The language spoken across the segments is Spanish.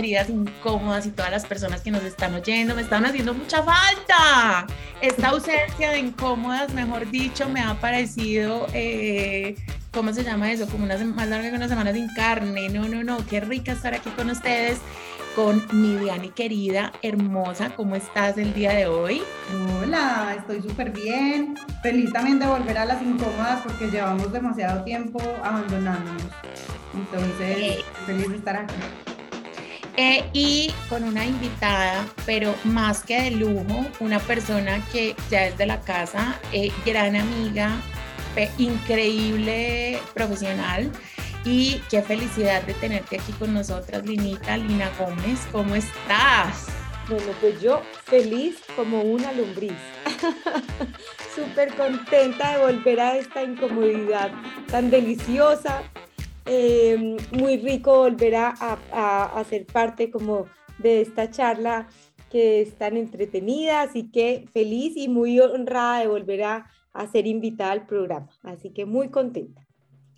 Queridas incómodas y todas las personas que nos están oyendo, me están haciendo mucha falta. Esta ausencia de incómodas, mejor dicho, me ha parecido, eh, ¿cómo se llama eso? Como una más larga que una semana sin carne. No, no, no, qué rica estar aquí con ustedes, con mi Diani querida, hermosa. ¿Cómo estás el día de hoy? Hola, estoy súper bien. Feliz también de volver a las incómodas porque llevamos demasiado tiempo abandonándonos. Entonces, feliz de estar aquí. Eh, y con una invitada, pero más que de lujo, una persona que ya es de la casa, eh, gran amiga, increíble profesional. Y qué felicidad de tenerte aquí con nosotras, Linita, Lina Gómez. ¿Cómo estás? Bueno, pues yo feliz como una lombriz. Súper contenta de volver a esta incomodidad tan deliciosa, eh, muy rico volver a, a, ser parte como de esta charla que es tan entretenida, así que feliz y muy honrada de volver a, a ser invitada al programa, así que muy contenta.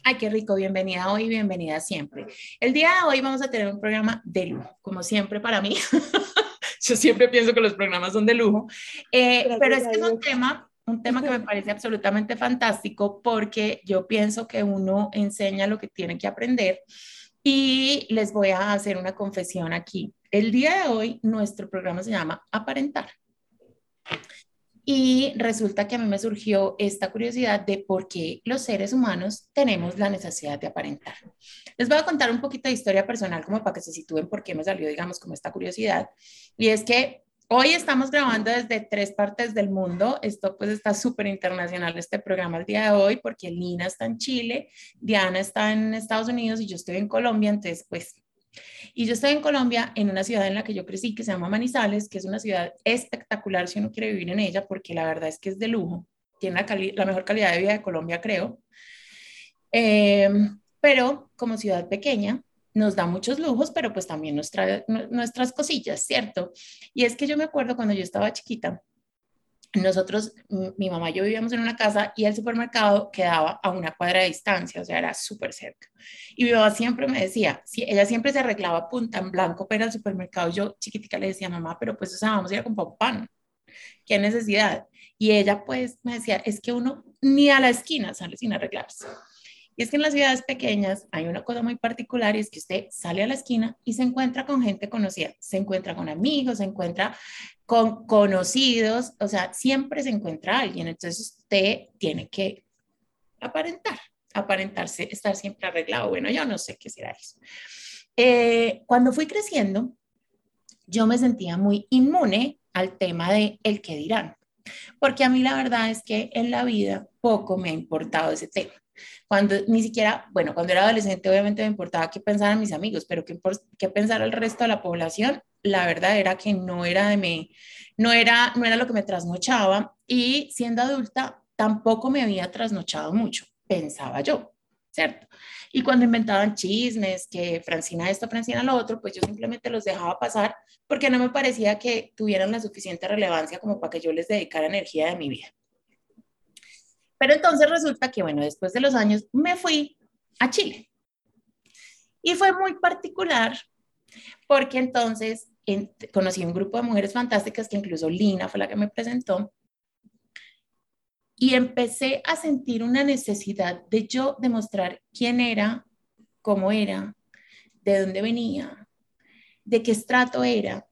Ay, qué rico, bienvenida hoy, bienvenida siempre. El día de hoy vamos a tener un programa de lujo, como siempre para mí. Yo siempre pienso que los programas son de lujo, eh, pero es que es un tema un tema que me parece absolutamente fantástico porque yo pienso que uno enseña lo que tiene que aprender y les voy a hacer una confesión aquí. El día de hoy nuestro programa se llama Aparentar. Y resulta que a mí me surgió esta curiosidad de por qué los seres humanos tenemos la necesidad de aparentar. Les voy a contar un poquito de historia personal como para que se sitúen por qué me salió, digamos, como esta curiosidad. Y es que Hoy estamos grabando desde tres partes del mundo. Esto pues está súper internacional este programa el día de hoy porque Lina está en Chile, Diana está en Estados Unidos y yo estoy en Colombia. Entonces pues, y yo estoy en Colombia en una ciudad en la que yo crecí que se llama Manizales, que es una ciudad espectacular si uno quiere vivir en ella porque la verdad es que es de lujo. Tiene la, mejor calidad de vida de Colombia, creo. Eh, pero como ciudad pequeña, nos da muchos lujos, pero pues también nos trae nuestras cosillas, ¿cierto? Y es que yo me acuerdo cuando yo estaba chiquita, nosotros, mi mamá y yo vivíamos en una casa y el supermercado quedaba a una cuadra de distancia, o sea, era súper cerca. Y mi mamá siempre me decía, si ella siempre se arreglaba punta en blanco para el supermercado, yo chiquitica le decía, mamá, pero pues, o sea, vamos a ir a comprar pan, ¿qué necesidad? Y ella pues me decía, es que uno ni a la esquina sale sin arreglarse. Y es que en las ciudades pequeñas hay una cosa muy particular y es que usted sale a la esquina y se encuentra con gente conocida, se encuentra con amigos, se encuentra con conocidos, o sea, siempre se encuentra alguien. Entonces usted tiene que aparentar, aparentarse, estar siempre arreglado. Bueno, yo no sé qué será eso. Eh, cuando fui creciendo, yo me sentía muy inmune al tema de el que dirán, porque a mí la verdad es que en la vida poco me ha importado ese tema. Cuando ni siquiera, bueno, cuando era adolescente obviamente me importaba qué pensaran mis amigos, pero qué, qué pensara el resto de la población, la verdad era que no era de mí, no era, no era lo que me trasnochaba y siendo adulta tampoco me había trasnochado mucho, pensaba yo, ¿cierto? Y cuando inventaban chismes, que Francina esto, Francina lo otro, pues yo simplemente los dejaba pasar porque no me parecía que tuvieran la suficiente relevancia como para que yo les dedicara energía de mi vida. Pero entonces resulta que, bueno, después de los años me fui a Chile. Y fue muy particular porque entonces conocí un grupo de mujeres fantásticas que incluso Lina fue la que me presentó. Y empecé a sentir una necesidad de yo demostrar quién era, cómo era, de dónde venía, de qué estrato era.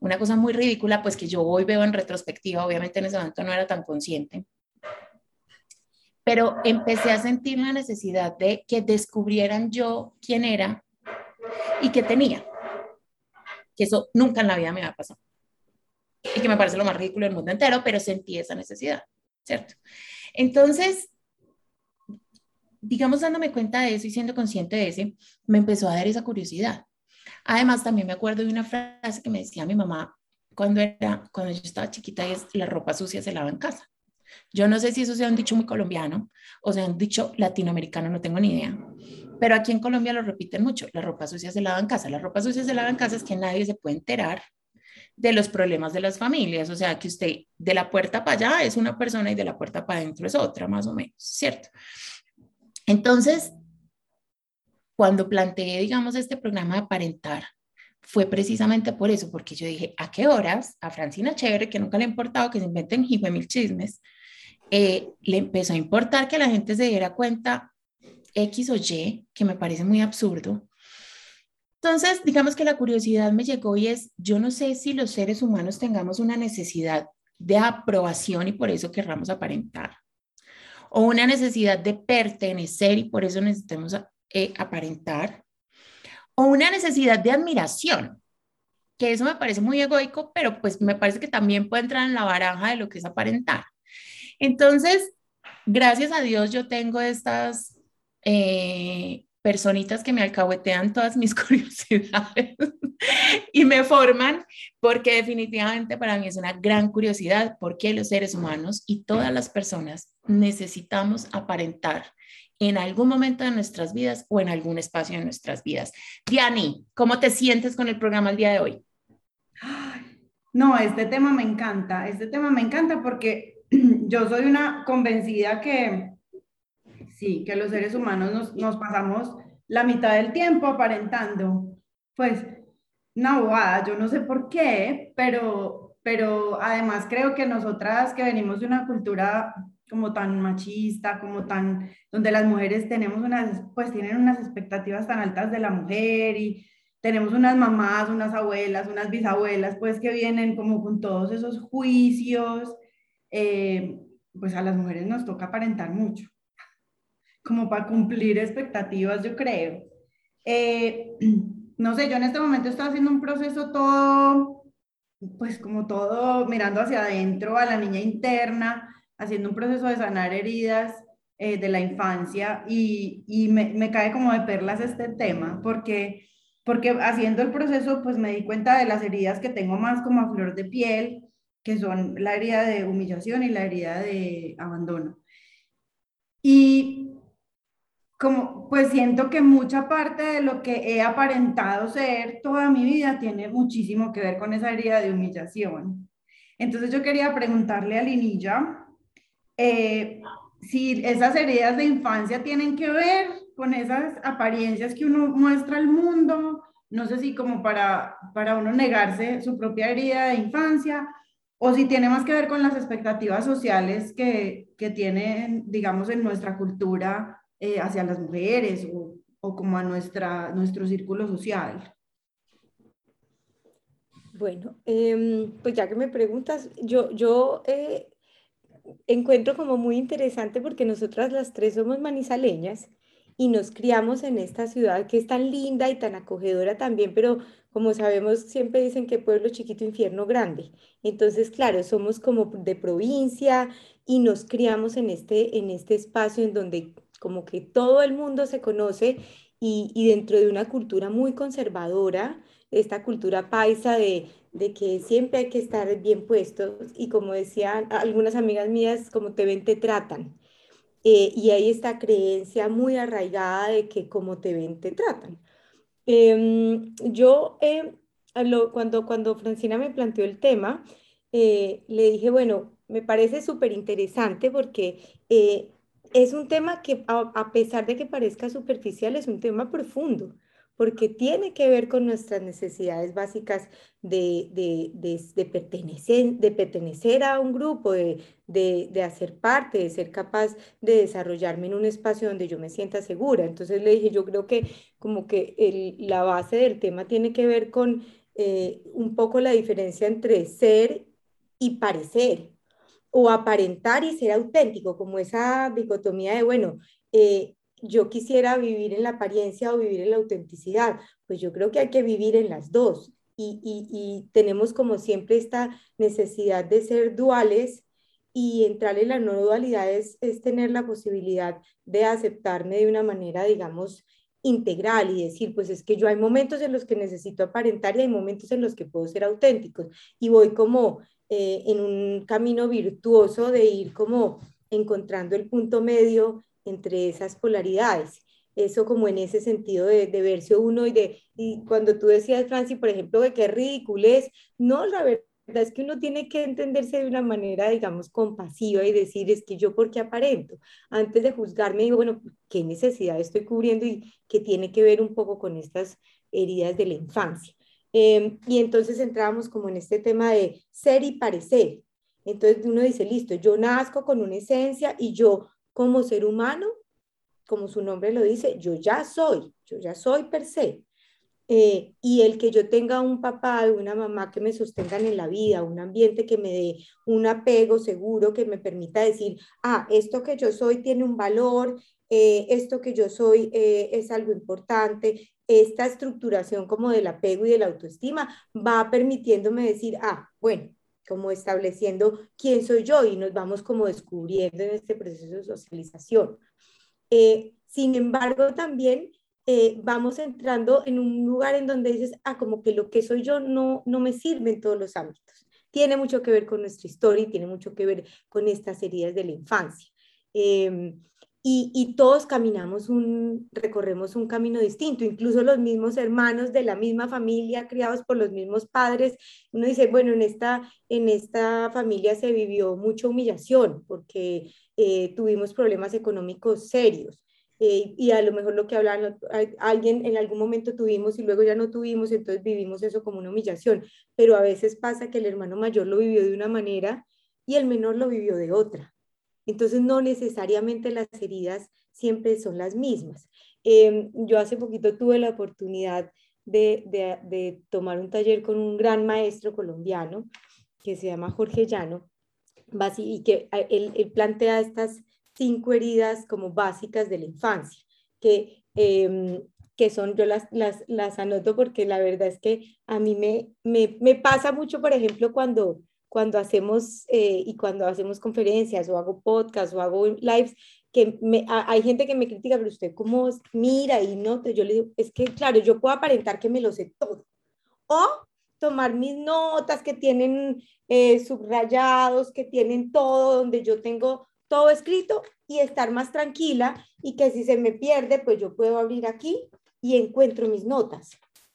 Una cosa muy ridícula, pues que yo hoy veo en retrospectiva, obviamente en ese momento no era tan consciente pero empecé a sentir la necesidad de que descubrieran yo quién era y qué tenía. Que eso nunca en la vida me había pasado. Y que me parece lo más ridículo del mundo entero, pero sentí esa necesidad, ¿cierto? Entonces, digamos, dándome cuenta de eso y siendo consciente de eso, me empezó a dar esa curiosidad. Además, también me acuerdo de una frase que me decía mi mamá cuando, era, cuando yo estaba chiquita y es, la ropa sucia se lava en casa. Yo no sé si eso sea un dicho muy colombiano o sea un dicho latinoamericano, no tengo ni idea. Pero aquí en Colombia lo repiten mucho, la ropa sucia se lava en casa. La ropa sucia se lava en casa es que nadie se puede enterar de los problemas de las familias. O sea, que usted de la puerta para allá es una persona y de la puerta para adentro es otra, más o menos, ¿cierto? Entonces, cuando planteé, digamos, este programa de aparentar, fue precisamente por eso, porque yo dije, ¿a qué horas a Francina Chévere, que nunca le ha importado que se inventen mil chismes, eh, le empezó a importar que la gente se diera cuenta X o Y, que me parece muy absurdo. Entonces, digamos que la curiosidad me llegó y es, yo no sé si los seres humanos tengamos una necesidad de aprobación y por eso querramos aparentar, o una necesidad de pertenecer y por eso necesitamos eh, aparentar, o una necesidad de admiración, que eso me parece muy egoico, pero pues me parece que también puede entrar en la baraja de lo que es aparentar. Entonces, gracias a Dios yo tengo estas eh, personitas que me alcahuetean todas mis curiosidades y me forman, porque definitivamente para mí es una gran curiosidad porque los seres humanos y todas las personas necesitamos aparentar en algún momento de nuestras vidas o en algún espacio de nuestras vidas. Diani, ¿cómo te sientes con el programa el día de hoy? No, este tema me encanta, este tema me encanta porque yo soy una convencida que sí, que los seres humanos nos, pasamos la mitad del tiempo aparentando. Pues, una bobada, yo no sé por qué, pero, pero además creo que nosotras que venimos de una cultura como tan machista, como tan, donde las mujeres tenemos unas, pues tienen unas expectativas tan altas de la mujer y tenemos unas mamás, unas abuelas, unas bisabuelas, pues que vienen como con todos esos juicios eh, pues a las mujeres nos toca aparentar mucho, como para cumplir expectativas, yo creo. Eh, no sé, yo en este momento estoy haciendo un proceso todo, pues como todo mirando hacia adentro, a la niña interna, haciendo un proceso de sanar heridas eh, de la infancia y, y me, me, cae como de perlas este tema, porque, porque haciendo el proceso pues me di cuenta de las heridas que tengo más como a flor de piel que son la herida de humillación y la herida de abandono. Y como pues siento que mucha parte de lo que he aparentado ser toda mi vida tiene muchísimo que ver con esa herida de humillación. Entonces yo quería preguntarle a Linilla eh, si esas heridas de infancia tienen que ver con esas apariencias que uno muestra al mundo, no sé si como para, para uno negarse su propia herida de infancia o si tiene más que ver con las expectativas sociales que, que tienen, digamos, en nuestra cultura eh, hacia las mujeres o, o, como a nuestra, nuestro círculo social. Bueno, em, pues ya que me preguntas, yo, yo eh, encuentro como muy interesante porque nosotras las tres somos manizaleñas y nos criamos en esta ciudad que es tan linda y tan acogedora también, pero como sabemos, siempre dicen que pueblo chiquito, infierno grande. Entonces, claro, somos como de provincia y nos criamos en este, en este espacio en donde como que todo el mundo se conoce y, dentro de una cultura muy conservadora, esta cultura paisa de, de que siempre hay que estar bien puestos y como decían algunas amigas mías, como te ven, te tratan. Eh, y hay esta creencia muy arraigada de que como te ven, te tratan. Em, yo, eh, cuando, cuando Francina me planteó el tema, eh, le dije, bueno, me parece súper interesante porque es un tema que a, pesar de que parezca superficial, es un tema profundo porque tiene que ver con nuestras necesidades básicas de, de, de, pertenecer, de pertenecer a un grupo, de, hacer parte, de ser capaz de desarrollarme en un espacio donde yo me sienta segura. Entonces le dije, yo creo que como que el, la base del tema tiene que ver con eh, un poco la diferencia entre ser y parecer o aparentar y ser auténtico, como esa dicotomía de, bueno, eh, yo quisiera vivir en la apariencia o vivir en la autenticidad. Pues yo creo que hay que vivir en las dos. Y, tenemos como siempre esta necesidad de ser duales y entrar en la no dualidad es, tener la posibilidad de aceptarme de una manera, digamos, integral y decir, pues es que yo hay momentos en los que necesito aparentar y hay momentos en los que puedo ser auténticos y voy como eh, en un camino virtuoso de ir como encontrando el punto medio entre esas polaridades. Eso como en ese sentido de, verse uno y de, y cuando tú decías, Franci, por ejemplo, de qué ridículo es, no, la verdad es que uno tiene que entenderse de una manera, digamos, compasiva y decir, es que yo por qué aparento. Antes de juzgarme, digo, bueno, ¿qué necesidad estoy cubriendo y qué tiene que ver un poco con estas heridas de la infancia? Em, y entonces entrábamos como en este tema de ser y parecer. Entonces uno dice, listo, yo nazco con una esencia y yo como ser humano, como su nombre lo dice, yo ya soy, yo ya soy per se. Eh, y el que yo tenga un papá y una mamá que me sostengan en la vida, un ambiente que me dé un apego seguro, que me permita decir, ah, esto que yo soy tiene un valor, eh, esto que yo soy eh, es algo importante, esta estructuración como del apego y de la autoestima va permitiéndome decir, ah, bueno, como estableciendo quién soy yo y nos vamos como descubriendo en este proceso de socialización. sin embargo, también eh, vamos entrando en un lugar en donde dices, ah, como que lo que soy yo no, no me sirve en todos los ámbitos. Tiene mucho que ver con nuestra historia y tiene mucho que ver con estas heridas de la infancia. Em, y, todos caminamos un, recorremos un camino distinto, incluso los mismos hermanos de la misma familia, criados por los mismos padres. Uno dice, bueno, en esta, en esta familia se vivió mucha humillación porque eh, tuvimos problemas económicos serios. Eh, y a lo mejor lo que hablan, alguien en algún momento tuvimos y luego ya no tuvimos, entonces vivimos eso como una humillación, pero a veces pasa que el hermano mayor lo vivió de una manera y el menor lo vivió de otra. Entonces no necesariamente las heridas siempre son las mismas. Em, yo hace poquito tuve la oportunidad de, tomar un taller con un gran maestro colombiano que se llama Jorge Llano, y que él, él plantea estas cinco heridas como básicas de la infancia, que, em, que son, yo las, las, las, anoto porque la verdad es que a mí me, me, me pasa mucho, por ejemplo, cuando, cuando hacemos eh, y cuando hacemos conferencias o hago podcast o hago lives, que me, hay gente que me critica, pero usted cómo mira y no, yo le digo, es que claro, yo puedo aparentar que me lo sé todo. O tomar mis notas que tienen eh, subrayados, que tienen todo, donde yo tengo todo escrito y estar más tranquila y que si se me pierde, pues yo puedo abrir aquí y encuentro mis notas.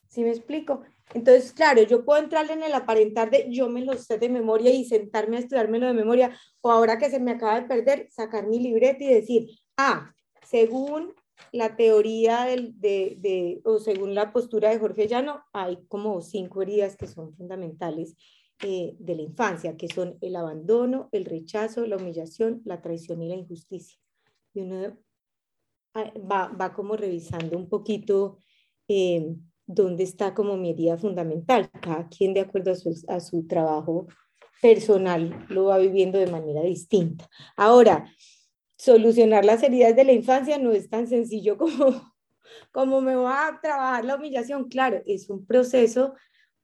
¿Sí me explico? Entonces, claro, yo puedo entrar en el aparentar de yo me lo sé de memoria y sentarme a estudiármelo de memoria, o ahora que se me acaba de perder, sacar mi libreta y decir, ah, según la teoría del, de, de, o según la postura de Jorge Llano, hay como cinco heridas que son fundamentales eh, de la infancia, que son el abandono, el rechazo, la humillación, la traición y la injusticia. Y uno ah, va, va como revisando un poquito eh, dónde está como mi herida fundamental. Cada quien de acuerdo a su, a su trabajo personal lo va viviendo de manera distinta. Ahora, solucionar las heridas de la infancia no es tan sencillo como, como me va a trabajar la humillación. Claro, es un proceso,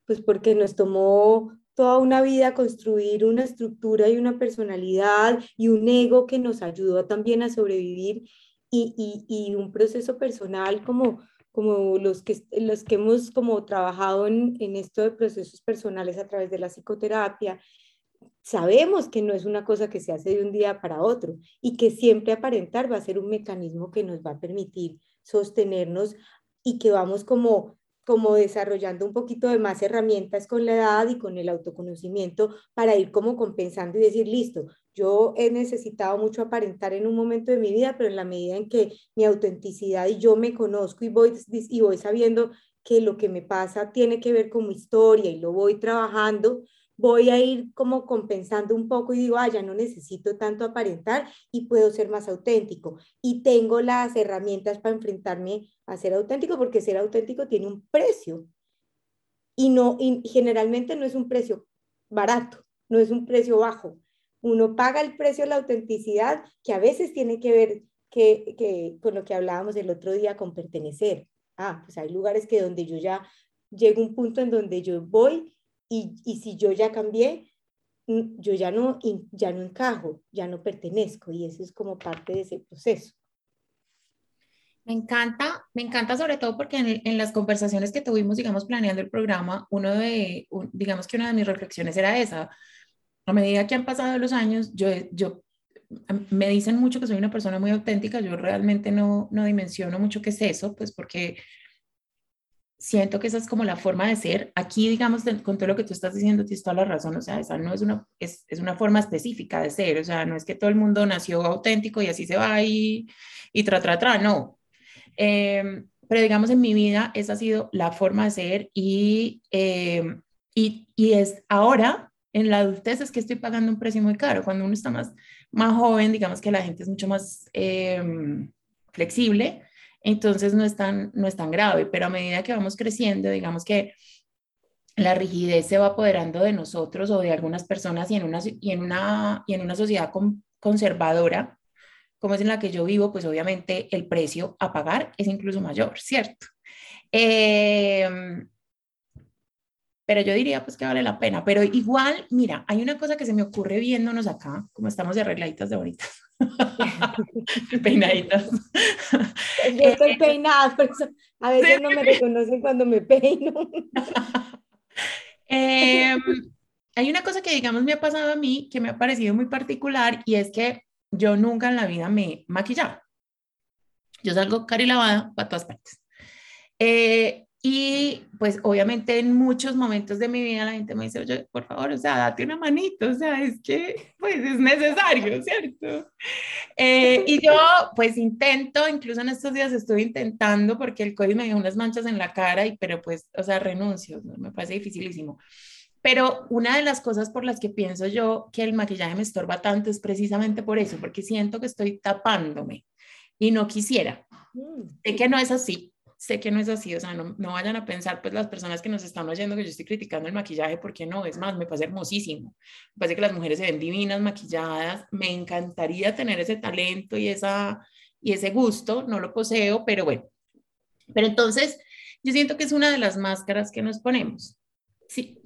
pues porque nos tomó toda una vida construir una estructura y una personalidad y un ego que nos ayudó también a sobrevivir y, y, un proceso personal como, como los, que, los que hemos como trabajado en, en esto de procesos personales a través de la psicoterapia, sabemos que no es una cosa que se hace de un día para otro y que siempre aparentar va a ser un mecanismo que nos va a permitir sostenernos y que vamos como como desarrollando un poquito de más herramientas con la edad y con el autoconocimiento para ir como compensando y decir, listo, yo he necesitado mucho aparentar en un momento de mi vida, pero en la medida en que mi autenticidad y yo me conozco y voy, y voy sabiendo que lo que me pasa tiene que ver con mi historia y lo voy trabajando, voy a ir como compensando un poco y digo, ah, ya no necesito tanto aparentar y puedo ser más auténtico. Y tengo las herramientas para enfrentarme a ser auténtico porque ser auténtico tiene un precio. Y, no, y generalmente no es un precio barato, no es un precio bajo. Uno paga el precio de la autenticidad que a veces tiene que ver que, con lo que hablábamos el otro día con pertenecer. Ah, pues hay lugares que donde yo ya llego a un punto en donde yo voy y, y si yo ya cambié, yo ya no, ya no encajo, ya no pertenezco y eso es como parte de ese proceso. Me encanta, me encanta sobre todo porque en, en, las conversaciones que tuvimos, digamos, planeando el programa, uno de, digamos que una de mis reflexiones era esa. A medida que han pasado los años, yo, yo me dicen mucho que soy una persona muy auténtica, yo realmente no, no dimensiono mucho qué es eso, pues porque siento que esa es como la forma de ser. Aquí, digamos, con todo lo que tú estás diciendo, tienes toda la razón, o sea, esa no es una, es, es, una forma específica de ser, o sea, no es que todo el mundo nació auténtico y así se va y, y tra, tra, tra, no. Eh, pero digamos, en mi vida esa ha sido la forma de ser y, eh, y, y, es ahora, en la adultez, es que estoy pagando un precio muy caro. Cuando uno está más, más joven, digamos que la gente es mucho más eh, flexible entonces no es, tan, no es tan grave, pero a medida que vamos creciendo, digamos que la rigidez se va apoderando de nosotros o de algunas personas y en una, y en una, y en una sociedad conservadora, como es en la que yo vivo, pues obviamente el precio a pagar es incluso mayor, ¿cierto? Em, pero yo diría pues que vale la pena. Pero igual, mira, hay una cosa que se me ocurre viéndonos acá, como estamos de arregladitas de bonitas, peinaditas. Yo estoy peinada, por eso a veces no me reconocen cuando me peino. Em, hay una cosa que, digamos, me ha pasado a mí que me ha parecido muy particular y es que yo nunca en la vida me he maquillado. Yo salgo cari lavada para todas partes. Eh, y pues obviamente en muchos momentos de mi vida la gente me dice, oye, por favor, o sea, date una manito, o sea, es que pues es necesario, ¿cierto? Eh, y yo pues intento, incluso en estos días estoy intentando porque el COVID me dio unas manchas en la cara, y, pero pues, o sea, renuncio, me parece dificilísimo. Pero una de las cosas por las que pienso yo que el maquillaje me estorba tanto es precisamente por eso, porque siento que estoy tapándome y no quisiera. Mm. Sé que no es así, sé que no es así, o sea, no, no, vayan a pensar, pues las personas que nos están oyendo que yo estoy criticando el maquillaje, porque no, es más, me parece hermosísimo, me parece que las mujeres se ven divinas, maquilladas, me encantaría tener ese talento y, esa, y ese gusto, no lo poseo, pero bueno, pero entonces yo siento que es una de las máscaras que nos ponemos, sí,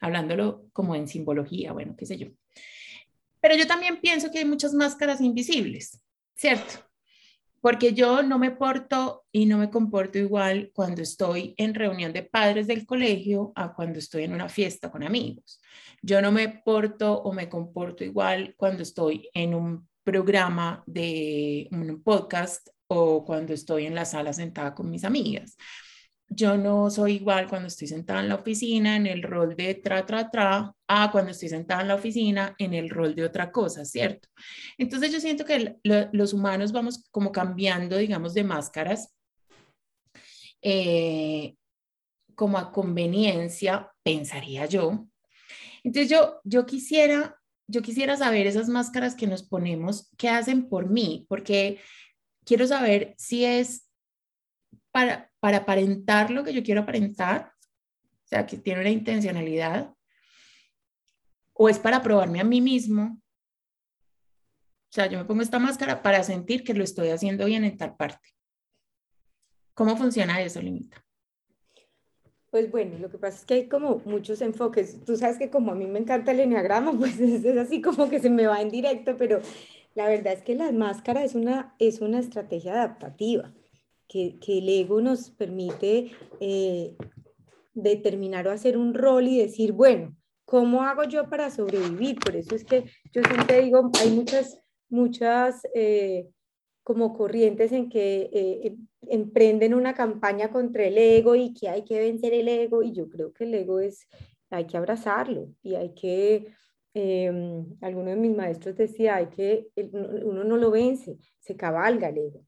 hablándolo como en simbología, bueno, qué sé yo. Pero yo también pienso que hay muchas máscaras invisibles, ¿cierto? Porque yo no me porto y no me comporto igual cuando estoy en reunión de padres del colegio a cuando estoy en una fiesta con amigos. Yo no me porto o me comporto igual cuando estoy en un programa de un podcast o cuando estoy en la sala sentada con mis amigas yo no soy igual cuando estoy sentada en la oficina en el rol de tra, tra, tra, a cuando estoy sentada en la oficina en el rol de otra cosa, ¿cierto? Entonces yo siento que los humanos vamos como cambiando, digamos, de máscaras, eh, como a conveniencia, pensaría yo. Entonces yo, yo quisiera, yo quisiera saber esas máscaras que nos ponemos, qué hacen por mí, porque quiero saber si es para, para aparentar lo que yo quiero aparentar, o sea, que tiene una intencionalidad, o es para probarme a mí mismo. O sea, yo me pongo esta máscara para sentir que lo estoy haciendo bien en tal parte. ¿Cómo funciona eso, Limita? Pues bueno, lo que pasa es que hay como muchos enfoques. Tú sabes que como a mí me encanta el enneagrama, pues es, así como que se me va en directo, pero la verdad es que la máscara es una, es una estrategia adaptativa que, el ego nos permite eh, determinar o hacer un rol y decir, bueno, ¿cómo hago yo para sobrevivir? Por eso es que yo siempre digo, hay muchas, muchas eh, como corrientes en que eh, em, emprenden una campaña contra el ego y que hay que vencer el ego y yo creo que el ego es, hay que abrazarlo y hay que, em, alguno de mis maestros decía, hay que, uno no lo vence, se cabalga el ego.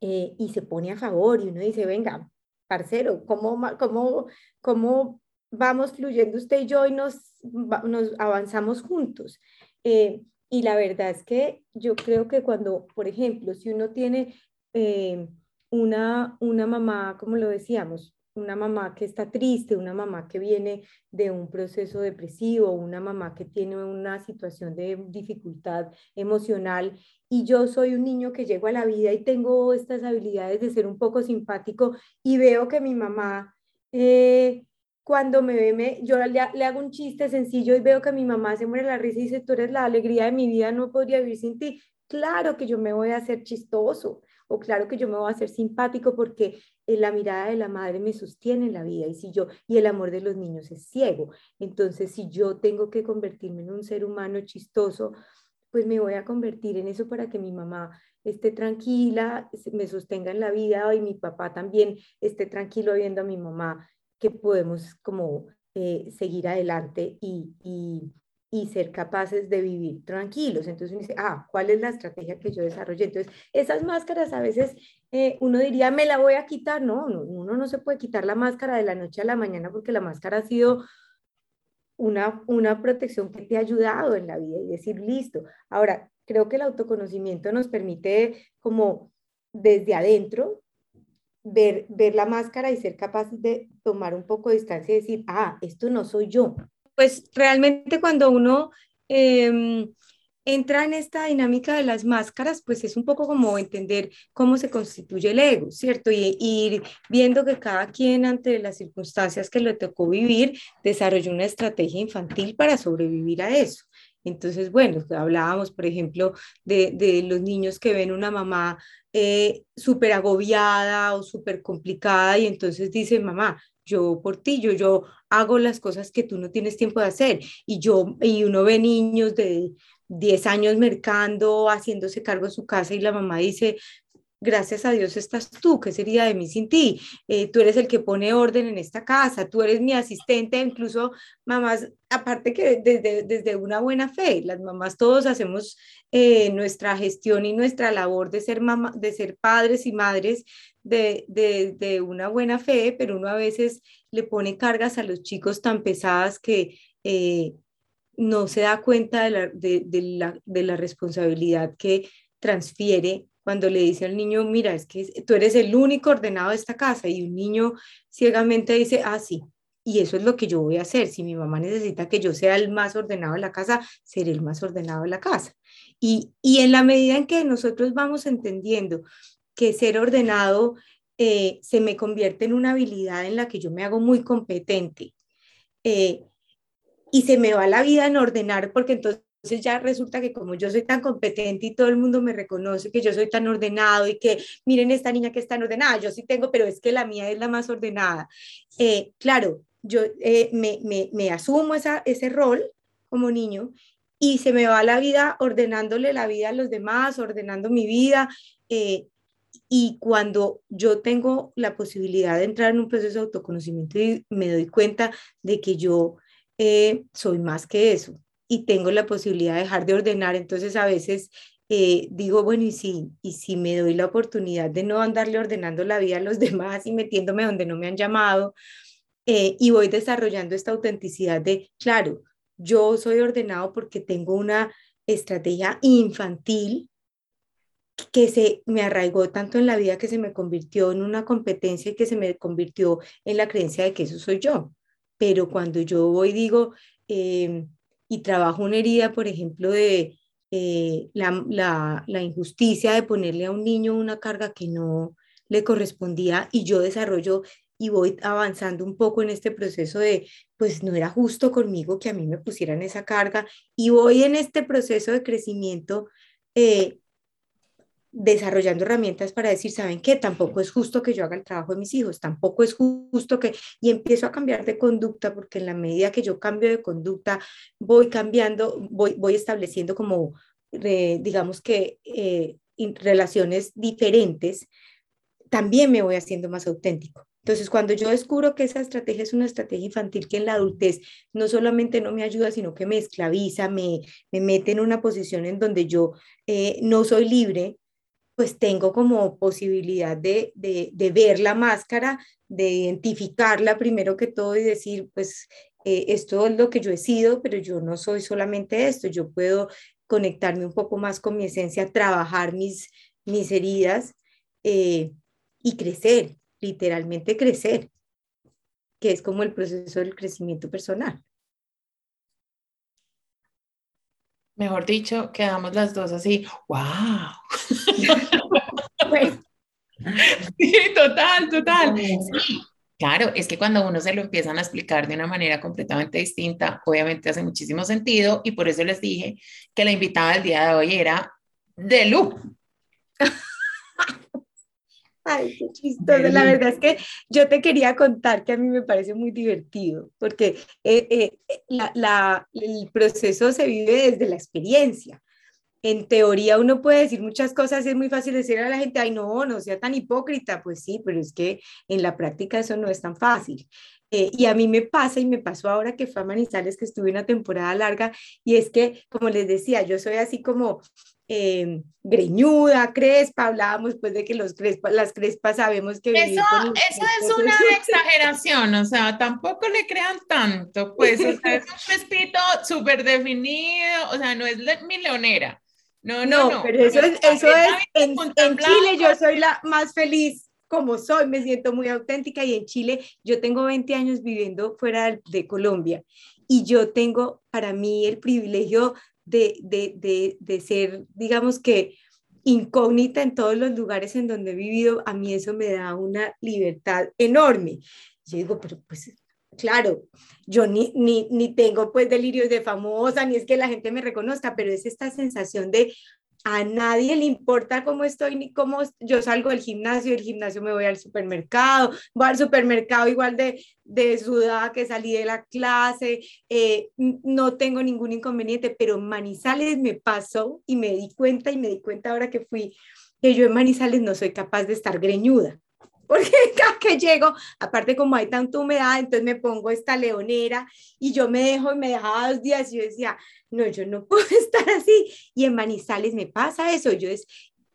Eh, y se pone a favor y uno dice, venga, parcero, ¿cómo, cómo, cómo vamos fluyendo usted y yo y nos, avanzamos juntos? Eh, y la verdad es que yo creo que cuando, por ejemplo, si uno tiene eh, una, una mamá, como lo decíamos, una mamá que está triste, una mamá que viene de un proceso depresivo, una mamá que tiene una situación de dificultad emocional y yo soy un niño que llego a la vida y tengo estas habilidades de ser un poco simpático y veo que mi mamá eh, cuando me ve, me, yo le, le, hago un chiste sencillo y veo que mi mamá se muere la risa y dice, tú eres la alegría de mi vida, no podría vivir sin ti. Claro que yo me voy a hacer chistoso o claro que yo me voy a hacer simpático porque la mirada de la madre me sostiene en la vida y si yo y el amor de los niños es ciego. Entonces, si yo tengo que convertirme en un ser humano chistoso, pues me voy a convertir en eso para que mi mamá esté tranquila, me sostenga en la vida y mi papá también esté tranquilo viendo a mi mamá, que podemos como eh, seguir adelante y, y, y, ser capaces de vivir tranquilos. Entonces uno dice, ah, ¿cuál es la estrategia que yo desarrollé? Entonces, esas máscaras a veces eh, uno diría, me la voy a quitar. No, no, uno no se puede quitar la máscara de la noche a la mañana porque la máscara ha sido una, una protección que te ha ayudado en la vida y decir, listo. Ahora, creo que el autoconocimiento nos permite como desde adentro ver, ver la máscara y ser capaces de tomar un poco de distancia y decir, ah, esto no soy yo. Pues realmente cuando uno em, entra en esta dinámica de las máscaras, pues es un poco como entender cómo se constituye el ego, ¿cierto? Y, ir viendo que cada quien ante las circunstancias que le tocó vivir, desarrolló una estrategia infantil para sobrevivir a eso. Entonces, bueno, hablábamos, por ejemplo, de, los niños que ven una mamá eh, súper agobiada o súper complicada y entonces dice, mamá, yo por ti, yo, yo hago las cosas que tú no tienes tiempo de hacer. Y yo, y uno ve niños de 10 años mercando, haciéndose cargo de su casa y la mamá dice, gracias a Dios estás tú, ¿qué sería de mí sin ti? Eh, tú eres el que pone orden en esta casa, tú eres mi asistente, incluso mamás, aparte que desde, desde una buena fe, las mamás todos hacemos eh, nuestra gestión y nuestra labor de ser, mamá, de ser padres y madres de, de, una buena fe, pero uno a veces le pone cargas a los chicos tan pesadas que... Eh, no se da cuenta de la, de, la, de la responsabilidad que transfiere cuando le dice al niño, mira, es que tú eres el único ordenado de esta casa y un niño ciegamente dice, ah, sí, y eso es lo que yo voy a hacer. Si mi mamá necesita que yo sea el más ordenado de la casa, seré el más ordenado de la casa. Y, y en la medida en que nosotros vamos entendiendo que ser ordenado eh, se me convierte en una habilidad en la que yo me hago muy competente, eh, y se me va la vida en ordenar, porque entonces ya resulta que como yo soy tan competente y todo el mundo me reconoce que yo soy tan ordenado y que miren esta niña que es tan ordenada, yo sí tengo, pero es que la mía es la más ordenada. Eh, claro, yo me, me, asumo esa, ese rol como niño y se me va la vida ordenándole la vida a los demás, ordenando mi vida. Y cuando yo tengo la posibilidad de entrar en un proceso de autoconocimiento y me doy cuenta de que yo soy más que eso, y tengo la posibilidad de dejar de ordenar, entonces a veces eh, digo, bueno, y si, y si me doy la oportunidad de no andarle ordenando la vida a los demás y metiéndome donde no me han llamado, eh, y voy desarrollando esta autenticidad de, claro, yo soy ordenado porque tengo una estrategia infantil que se me arraigó tanto en la vida que se me convirtió en una competencia y que se me convirtió en la creencia de que eso soy yo. Pero cuando yo voy digo, eh, y trabajo una herida, por ejemplo, de eh, la, la, injusticia de ponerle a un niño una carga que no le correspondía y yo desarrollo y voy avanzando un poco en este proceso de, pues no era justo conmigo que a mí me pusieran esa carga y voy en este proceso de crecimiento eh, desarrollando herramientas para decir, ¿saben qué? Tampoco es justo que yo haga el trabajo de mis hijos, tampoco es justo que, y empiezo a cambiar de conducta, porque en la medida que yo cambio de conducta, voy cambiando, voy, voy estableciendo como, eh, digamos que, eh, relaciones diferentes, también me voy haciendo más auténtico. Entonces, cuando yo descubro que esa estrategia es una estrategia infantil que en la adultez no solamente no me ayuda, sino que me esclaviza, me, me mete en una posición en donde yo eh, no soy libre, pues tengo como posibilidad de, ver la máscara, de identificarla primero que todo y decir, pues eh, esto es lo que yo he sido, pero yo no soy solamente esto, yo puedo conectarme un poco más con mi esencia, trabajar mis, mis heridas eh, y crecer, literalmente crecer, que es como el proceso del crecimiento personal. Mejor dicho, quedamos las dos así, wow. Sí, total, total. Claro, es que cuando uno se lo empiezan a explicar de una manera completamente distinta, obviamente hace muchísimo sentido y por eso les dije que la invitada del día de hoy era de lujo. Ay, qué chistoso. La verdad es que yo te quería contar que a mí me parece muy divertido, porque eh, eh, la, la, el proceso se vive desde la experiencia. en teoría uno puede decir muchas cosas, es muy fácil decirle a la gente, ay, no, no sea tan hipócrita, pues sí, pero es que en la práctica eso no es tan fácil. Eh, y a mí me pasa y me pasó ahora que fue a Manizales, que estuve una temporada larga, y es que, como les decía, yo soy así como eh, greñuda, crespa, hablábamos pues de que los crespa, las crespas sabemos que... Eso, eso es una exageración, o sea, tampoco le crean tanto, pues, o sea, es un crespito súper definido, o sea, no es mi leonera. No, no, no. pero eso es, eso es en, en Chile yo soy la más feliz como soy, me siento muy auténtica y en Chile yo tengo 20 años viviendo fuera de Colombia y yo tengo para mí el privilegio de, de, de, de, ser, digamos que, incógnita en todos los lugares en donde he vivido, a mí eso me da una libertad enorme. Yo digo, pero pues claro, yo ni, ni, ni tengo pues delirios de famosa, ni es que la gente me reconozca, pero es esta sensación de a nadie le importa cómo estoy ni cómo yo salgo del gimnasio, del gimnasio me voy al supermercado, voy al supermercado igual de, de sudada que salí de la clase, eh, no tengo ningún inconveniente, pero Manizales me pasó y me di cuenta y me di cuenta ahora que fui que yo en Manizales no soy capaz de estar greñuda porque cada que llego, aparte como hay tanta humedad, entonces me pongo esta leonera y yo me dejo y me dejaba dos días y yo decía, no, yo no puedo estar así. Y en Manizales me pasa eso, yo es,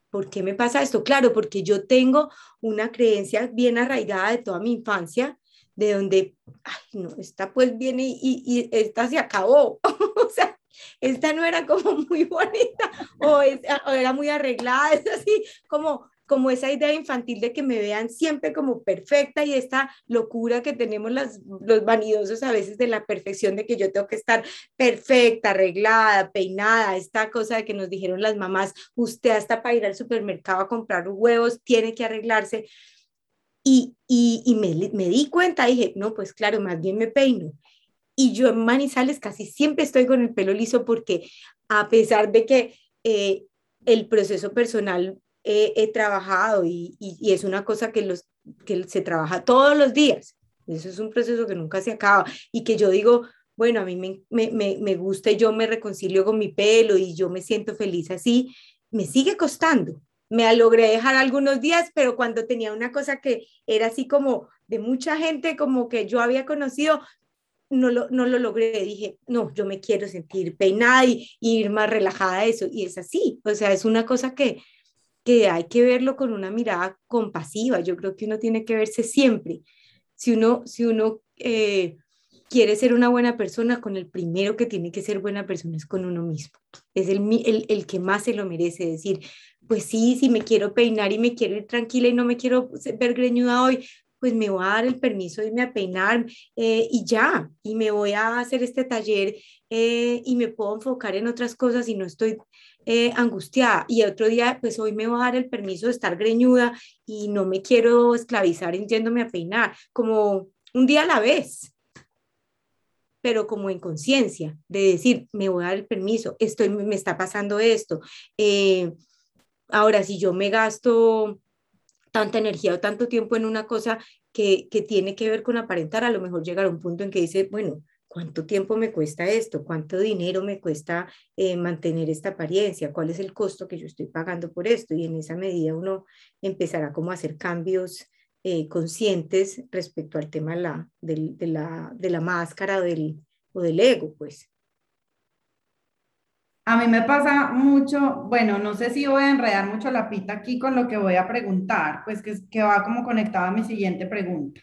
¿por qué me pasa esto? Claro, porque yo tengo una creencia bien arraigada de toda mi infancia, de donde, ay, no, esta pues viene y, y esta se acabó. o sea, esta no era como muy bonita o, o, era muy arreglada, es así como como esa idea infantil de que me vean siempre como perfecta y esta locura que tenemos las, los vanidosos a veces de la perfección de que yo tengo que estar perfecta, arreglada, peinada, esta cosa de que nos dijeron las mamás, usted hasta para ir al supermercado a comprar huevos tiene que arreglarse. Y, y, y me, me di cuenta, dije, no, pues claro, más bien me peino. Y yo en Manizales casi siempre estoy con el pelo liso porque a pesar de que eh, el proceso personal he, trabajado y, es una cosa que, los, que se trabaja todos los días. Eso es un proceso que nunca se acaba y que yo digo, bueno, a mí me, gusta y yo me reconcilio con mi pelo y yo me siento feliz así, me sigue costando. Me logré dejar algunos días, pero cuando tenía una cosa que era así como de mucha gente, como que yo había conocido, no lo, no lo logré. Dije, no, yo me quiero sentir peinada y, y ir más relajada a eso. Y es así, o sea, es una cosa que, que hay que verlo con una mirada compasiva. Yo creo que uno tiene que verse siempre. Si uno, si uno eh, quiere ser una buena persona, con el primero que tiene que ser buena persona es con uno mismo. Es el, el, el que más se lo merece decir, pues sí, si me quiero peinar y me quiero ir tranquila y no me quiero ver greñuda hoy, pues me voy a dar el permiso de irme a peinar eh, y ya, y me voy a hacer este taller eh, y me puedo enfocar en otras cosas y no estoy eh, angustiada y otro día, pues hoy me voy a dar el permiso de estar greñuda y no me quiero esclavizar yéndome a peinar, como un día a la vez, pero como en conciencia, de decir, me voy a dar el permiso, estoy, me está pasando esto. Eh, ahora, si yo me gasto tanta energía o tanto tiempo en una cosa que, que tiene que ver con aparentar, a lo mejor llegar a un punto en que dice, bueno, ¿Cuánto tiempo me cuesta esto? ¿Cuánto dinero me cuesta eh, mantener esta apariencia? ¿Cuál es el costo que yo estoy pagando por esto? Y en esa medida uno empezará como a hacer cambios eh, conscientes respecto al tema la, de, la, de la máscara del, o del ego, pues. A mí me pasa mucho, bueno, no sé si voy a enredar mucho la pita aquí con lo que voy a preguntar, pues que, que va como conectada a mi siguiente pregunta.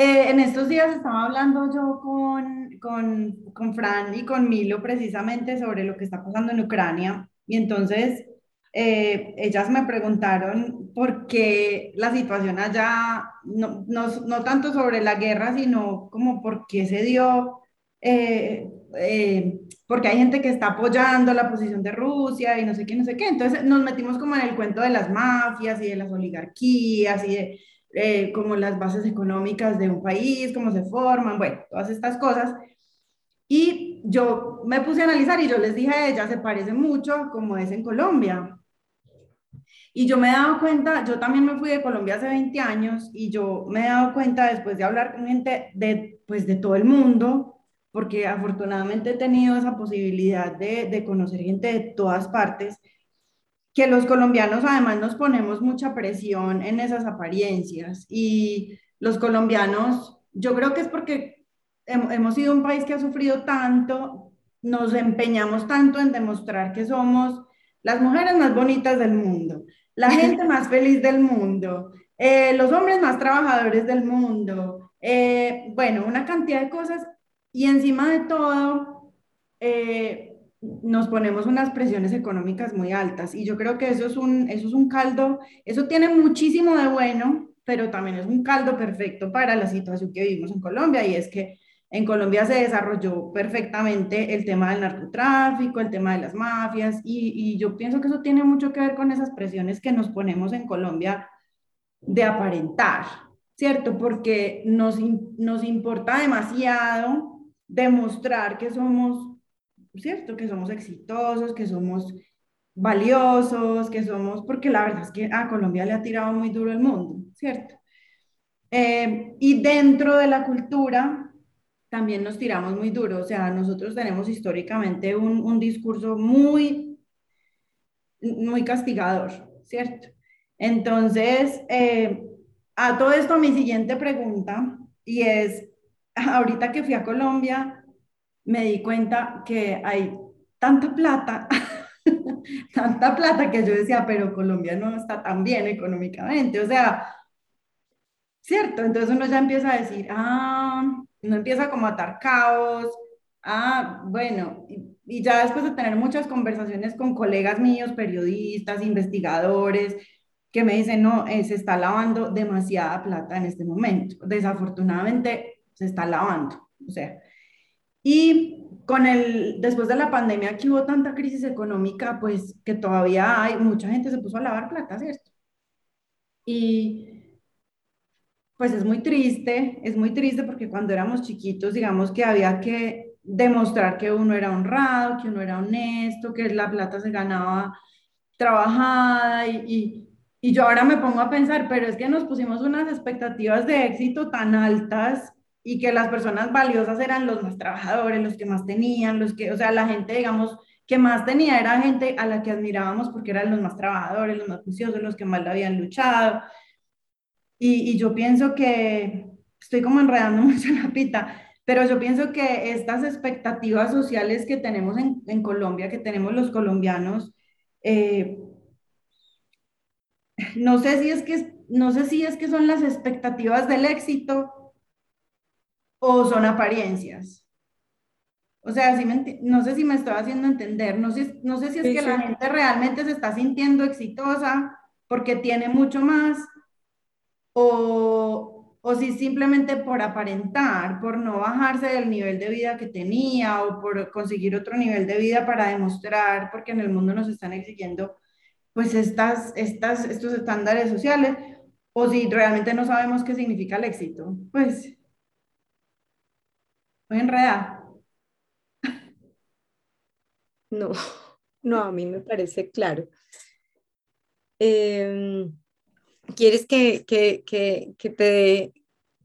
Eh, en estos días estaba hablando yo con, con, con, Fran y con Milo precisamente sobre lo que está pasando en Ucrania y entonces eh, ellas me preguntaron por qué la situación allá, no, no, no, tanto sobre la guerra, sino como por qué se dio, eh, porque hay gente que está apoyando la posición de Rusia y no sé qué, no sé qué. Entonces nos metimos como en el cuento de las mafias y de las oligarquías y de eh, como las bases económicas de un país, cómo se forman, bueno, todas estas cosas. Y yo me puse a analizar y yo les dije a ella, se parece mucho como es en Colombia. Y yo me he dado cuenta, yo también me fui de Colombia hace 20 años y yo me he dado cuenta después de hablar con gente de, pues, de todo el mundo, porque afortunadamente he tenido esa posibilidad de, de conocer gente de todas partes, que los colombianos además nos ponemos mucha presión en esas apariencias y los colombianos, yo creo que es porque hemos sido un país que ha sufrido tanto, nos empeñamos tanto en demostrar que somos las mujeres más bonitas del mundo, la gente más feliz del mundo, eh, los hombres más trabajadores del mundo, eh, bueno, una cantidad de cosas y encima de todo eh, nos ponemos unas presiones económicas muy altas. Y yo creo que eso es un, eso es un caldo, eso tiene muchísimo de bueno, pero también es un caldo perfecto para la situación que vivimos en Colombia. Y es que en Colombia se desarrolló perfectamente el tema del narcotráfico, el tema de las mafias, y, yo pienso que eso tiene mucho que ver con esas presiones que nos ponemos en Colombia de aparentar, ¿cierto? Porque nos, nos importa demasiado demostrar que somos, ¿cierto? Que somos exitosos, que somos valiosos, que somos, porque la verdad es que a Colombia le ha tirado muy duro el mundo, ¿cierto? Eh, y dentro de la cultura también nos tiramos muy duro. O sea, nosotros tenemos históricamente un, un discurso muy, muy castigador, ¿cierto? Entonces, eh, a todo esto mi siguiente pregunta, y es, ahorita que fui a Colombia, me di cuenta que hay tanta plata, tanta plata que yo decía, pero Colombia no está tan bien económicamente. O sea, ¿cierto? Entonces uno ya empieza a decir, ah, no empieza como a atar caos, ah, bueno, y, ya después de tener muchas conversaciones con colegas míos, periodistas, investigadores, que me dicen, no, eh, se está lavando demasiada plata en este momento. Desafortunadamente se está lavando, o sea. Y con el, después de la pandemia que hubo tanta crisis económica, pues que todavía hay, mucha gente se puso a lavar plata, ¿cierto? Y pues es muy triste, es muy triste porque cuando éramos chiquitos, digamos que había que demostrar que uno era honrado, que uno era honesto, que la plata se ganaba trabajada y, y, yo ahora me pongo a pensar, pero es que nos pusimos unas expectativas de éxito tan altas y que las personas valiosas eran los más trabajadores, los que más tenían, los que, o sea, la gente, digamos, que más tenía era gente a la que admirábamos porque eran los más trabajadores, los más juiciosos, los que más la habían luchado. Y, yo pienso que, estoy como enredando mucho la pita, pero yo pienso que estas expectativas sociales que tenemos en, en Colombia, que tenemos los colombianos, eh, no sé si es que no sé si es que son las expectativas del éxito o son apariencias. O sea, si no sé si me estoy haciendo entender, no sé, no sé si es que la gente realmente se está sintiendo exitosa porque tiene mucho más o, o si simplemente por aparentar, por no bajarse del nivel de vida que tenía o por conseguir otro nivel de vida para demostrar, porque en el mundo nos están exigiendo pues estas, estas, estos estándares sociales, o si realmente no sabemos qué significa el éxito, pues voy enredada. No, no, a mí me parece claro. Eh, ¿Quieres que, que, que, que te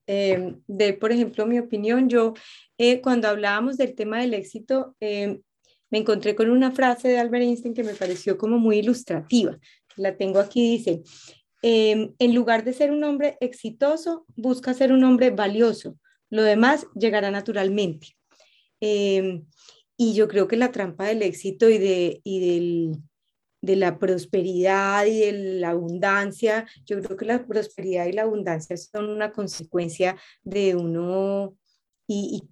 dé, por ejemplo, mi opinión? Yo, eh, cuando hablábamos del tema del éxito, eh, me encontré con una frase de Albert Einstein que me pareció como muy ilustrativa. La tengo aquí, dice, em, en lugar de ser un hombre exitoso, busca ser un hombre valioso. Lo demás llegará naturalmente. Em, y yo creo que la trampa del éxito y, de, y del de la prosperidad y de la abundancia. Yo creo que la prosperidad y la abundancia son una consecuencia de uno, y,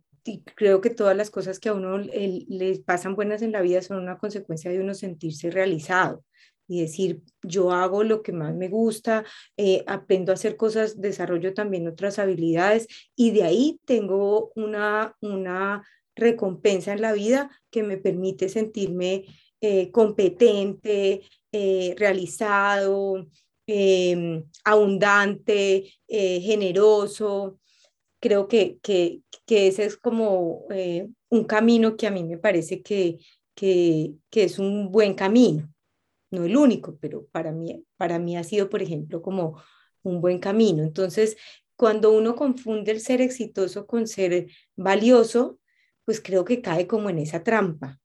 creo que todas las cosas que a uno le, pasan buenas en la vida son una consecuencia de uno sentirse realizado y decir, yo hago lo que más me gusta, eh, aprendo a hacer cosas, desarrollo también otras habilidades y de ahí tengo una, una recompensa en la vida que me permite sentirme eh, competente, eh, realizado, em, abundante, generoso. Creo que, que, que, ese es como un camino que a mí me parece que, que, que, es un buen camino. No el único, pero para mí, para mí ha sido, por ejemplo, como un buen camino. Entonces, cuando uno confunde el ser exitoso con ser valioso, pues creo que cae como en esa trampa,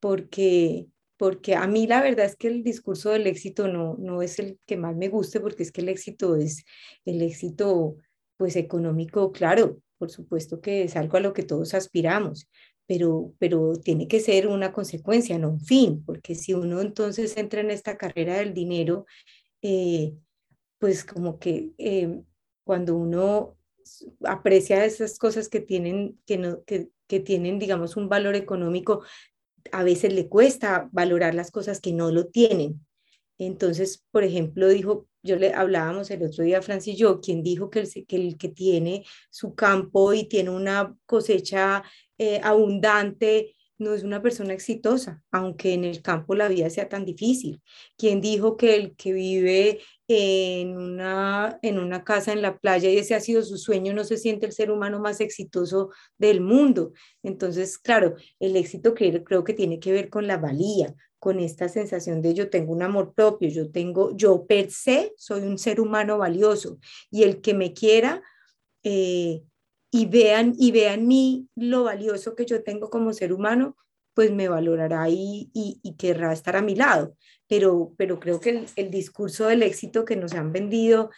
porque, porque a mí la verdad es que el discurso del éxito no, no es el que más me guste, porque es que el éxito es el éxito pues económico, claro, por supuesto que es algo a lo que todos aspiramos, pero, pero tiene que ser una consecuencia, no un fin, porque si uno entonces entra en esta carrera del dinero, eh, pues como que eh, cuando uno aprecia esas cosas que tienen, que, no, que, que tienen, digamos, un valor económico, a veces le cuesta valorar las cosas que no lo tienen. Entonces, por ejemplo, dijo, yo le hablábamos el otro día a Francis yo, quien dijo que el, que tiene su campo y tiene una cosecha eh, abundante no es una persona exitosa, aunque en el campo la vida sea tan difícil. Quien dijo que el que vive en una, en una casa en la playa y ese ha sido su sueño, no se siente el ser humano más exitoso del mundo. Entonces, claro, el éxito creo que tiene que ver con la valía, con esta sensación de yo tengo un amor propio, yo tengo, yo per se soy un ser humano valioso y el que me quiera, eh, y vean, y vean mí lo valioso que yo tengo como ser humano, pues me valorará y, y, querrá estar a mi lado. Pero, pero creo que el, discurso del éxito que nos han vendido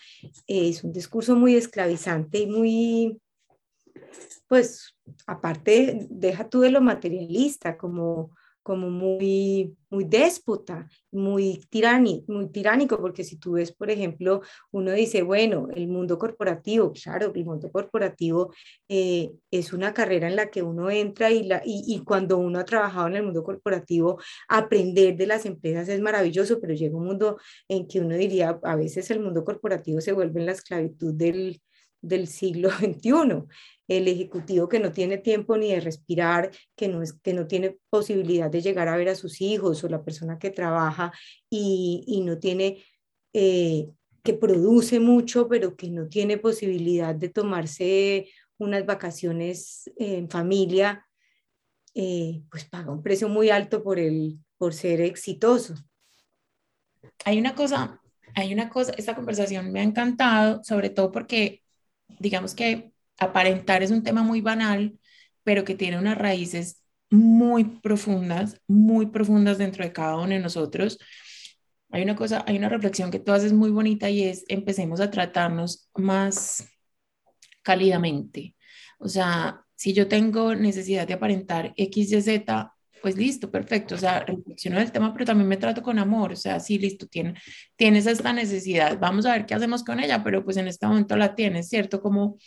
es un discurso muy esclavizante y muy, pues, aparte, deja tú de lo materialista, como como muy, muy déspota, muy, muy tiránico, porque si tú ves, por ejemplo, uno dice, bueno, el mundo corporativo, claro, el mundo corporativo eh, es una carrera en la que uno entra y, la, y, cuando uno ha trabajado en el mundo corporativo, aprender de las empresas es maravilloso, pero llega un mundo en que uno diría, a veces el mundo corporativo se vuelve en la esclavitud del, del siglo XXI el ejecutivo que no tiene tiempo ni de respirar, que no, es, que no tiene posibilidad de llegar a ver a sus hijos o la persona que trabaja y, no tiene, eh, que produce mucho, pero que no tiene posibilidad de tomarse unas vacaciones en familia, eh, pues paga un precio muy alto por, el, por ser exitoso. Hay una cosa, hay una cosa, esta conversación me ha encantado, sobre todo porque digamos que aparentar es un tema muy banal, pero que tiene unas raíces muy profundas, muy profundas dentro de cada uno de nosotros. Hay una cosa, hay una reflexión que tú haces muy bonita y es empecemos a tratarnos más cálidamente. O sea, si yo tengo necesidad de aparentar X, Y, Z, pues listo, perfecto. O sea, reflexiono del tema, pero también me trato con amor. O sea, sí, listo, tiene, tienes esta necesidad. Vamos a ver qué hacemos con ella, pero pues en este momento la tienes, ¿cierto? Como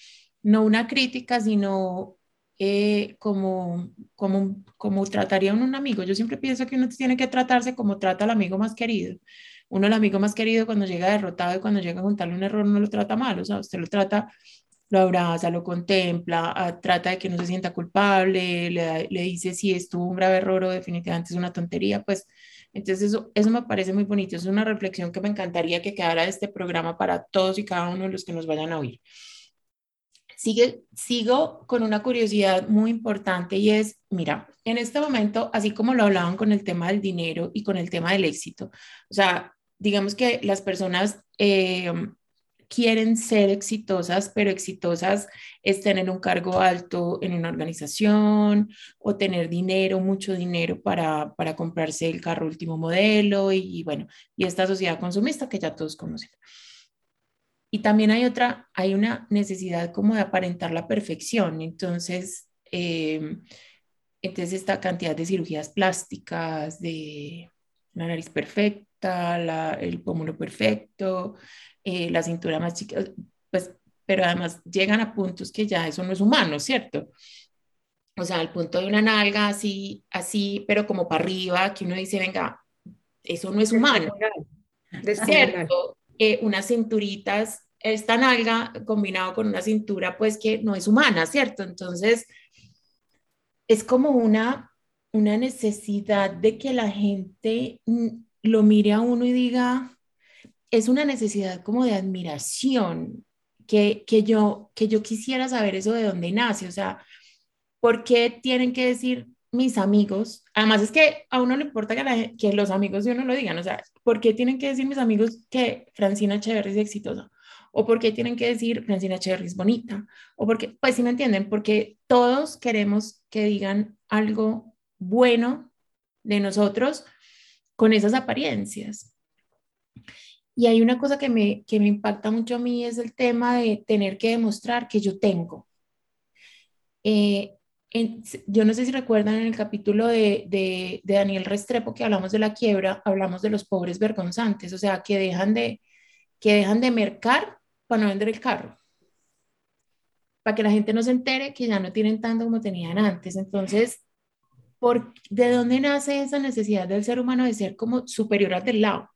no una crítica, sino eh, como, como, como trataría un amigo. Yo siempre pienso que uno tiene que tratarse como trata al amigo más querido. Uno, el amigo más querido, cuando llega derrotado y cuando llega a contarle un error, no lo trata mal. O sea, usted lo trata, lo abraza, lo contempla, ah, trata de que no se sienta culpable, le, dice si estuvo un grave error o definitivamente es una tontería. Pues entonces eso, eso me parece muy bonito. Es una reflexión que me encantaría que quedara de este programa para todos y cada uno de los que nos vayan a oír sigo con una curiosidad muy importante y es, mira, en este momento, así como lo hablaban con el tema del dinero y con el tema del éxito, o sea, digamos que las personas eh, quieren ser exitosas, pero exitosas es tener un cargo alto en una organización o tener dinero, mucho dinero para, para comprarse el carro último modelo y, y bueno, y esta sociedad consumista que ya todos conocen. Y también hay otra, hay una necesidad como de aparentar la perfección. Entonces, eh, entonces esta cantidad de cirugías plásticas, de la nariz perfecta, el pómulo perfecto, eh, la cintura más chica, pues, pero además llegan a puntos que ya eso no es humano, ¿cierto? O sea, al punto de una nalga así, así, pero como para arriba, que uno dice, venga, eso no es humano. ¿Cierto? Eh, unas cinturitas esta nalga combinado con una cintura, pues que no es humana, ¿cierto? Entonces, es como una, una necesidad de que la gente lo mire a uno y diga, es una necesidad como de admiración, que, que, yo, que yo quisiera saber eso de dónde nace, o sea, ¿por qué tienen que decir mis amigos? Además es que a uno le importa que, que los amigos de uno lo digan, o sea, ¿por qué tienen que decir mis amigos que Francina Echeverri es exitosa? o por qué tienen que decir Francina Cherry es bonita, o porque, pues si me entienden, porque todos queremos que digan algo bueno de nosotros con esas apariencias. Y hay una cosa que me, que me impacta mucho a mí, es el tema de tener que demostrar que yo tengo. Eh, yo no sé si recuerdan en el capítulo de, de, Daniel Restrepo que hablamos de la quiebra, hablamos de los pobres vergonzantes, o sea, que dejan de, que dejan de mercar para no vender el carro, para que la gente no se entere que ya no tienen tanto como tenían antes. Entonces, ¿por, ¿de dónde nace esa necesidad del ser humano de ser como superior al del lado?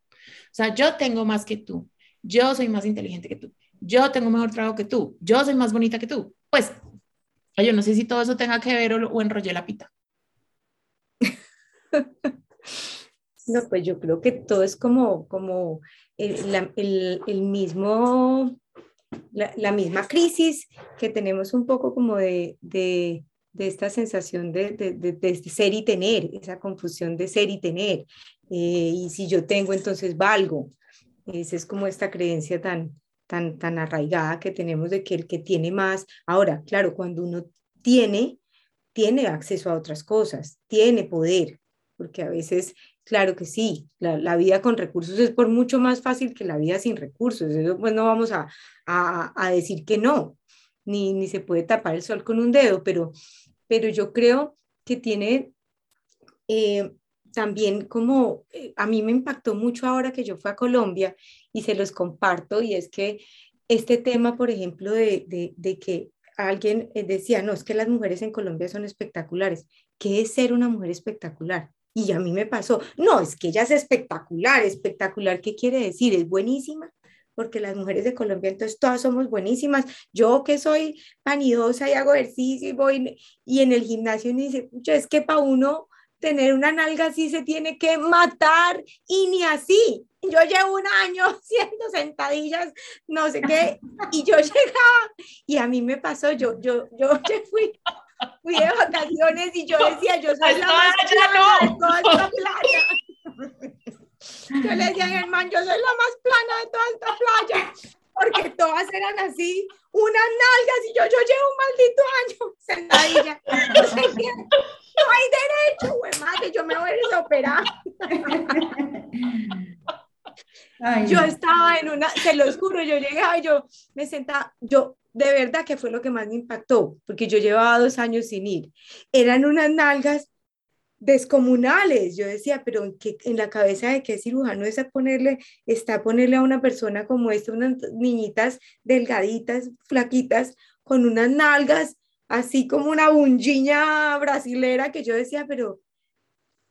O sea, yo tengo más que tú, yo soy más inteligente que tú, yo tengo mejor trabajo que tú, yo soy más bonita que tú. Pues, yo no sé si todo eso tenga que ver o, o enrollé la pita. No, pues yo creo que todo es como, como el, el, mismo, la, misma crisis que tenemos un poco como de, de, de esta sensación de, de, ser y tener, esa confusión de ser y tener. Eh, y si yo tengo, entonces valgo. Esa es como esta creencia tan, tan, tan arraigada que tenemos de que el que tiene más, ahora, claro, cuando uno tiene, tiene acceso a otras cosas, tiene poder, porque a veces Claro que sí, la, vida con recursos es por mucho más fácil que la vida sin recursos. Eso pues no vamos a, a, decir que no, ni, ni, se puede tapar el sol con un dedo, pero, pero yo creo que tiene eh, también como, eh, a mí me impactó mucho ahora que yo fui a Colombia y se los comparto, y es que este tema, por ejemplo, de, de, que alguien eh, decía, no, es que las mujeres en Colombia son espectaculares. ¿Qué es ser una mujer espectacular? Y a mí me pasó, no, es que ella es espectacular, espectacular, ¿qué quiere decir? Es buenísima, porque las mujeres de Colombia entonces todas somos buenísimas. Yo que soy vanidosa y hago ejercicio y voy y en el gimnasio me dice, es que para uno tener una nalga así se tiene que matar y ni así. Yo llevo un año haciendo sentadillas, no sé qué, y yo llegaba y a mí me pasó, yo, yo, yo fui fui de vacaciones y yo decía, yo soy la más plana de toda esta playa. Yo le decía a Germán, yo soy la más plana de toda esta playa, porque todas eran así, unas nalgas, y yo, yo llevo un maldito año sentadilla. No, hay derecho, güey, madre, yo me voy a operar. yo estaba en una, se los juro, yo llegaba y yo me sentaba, yo de verdad que fue lo que más me impactó, porque yo llevaba dos años sin ir. Eran unas nalgas descomunales. Yo decía, pero ¿en, qué, en la cabeza de qué cirujano es ponerle, está ponerle a una persona como esta, unas niñitas delgaditas, flaquitas, con unas nalgas, así como una bungiña brasilera, que yo decía, pero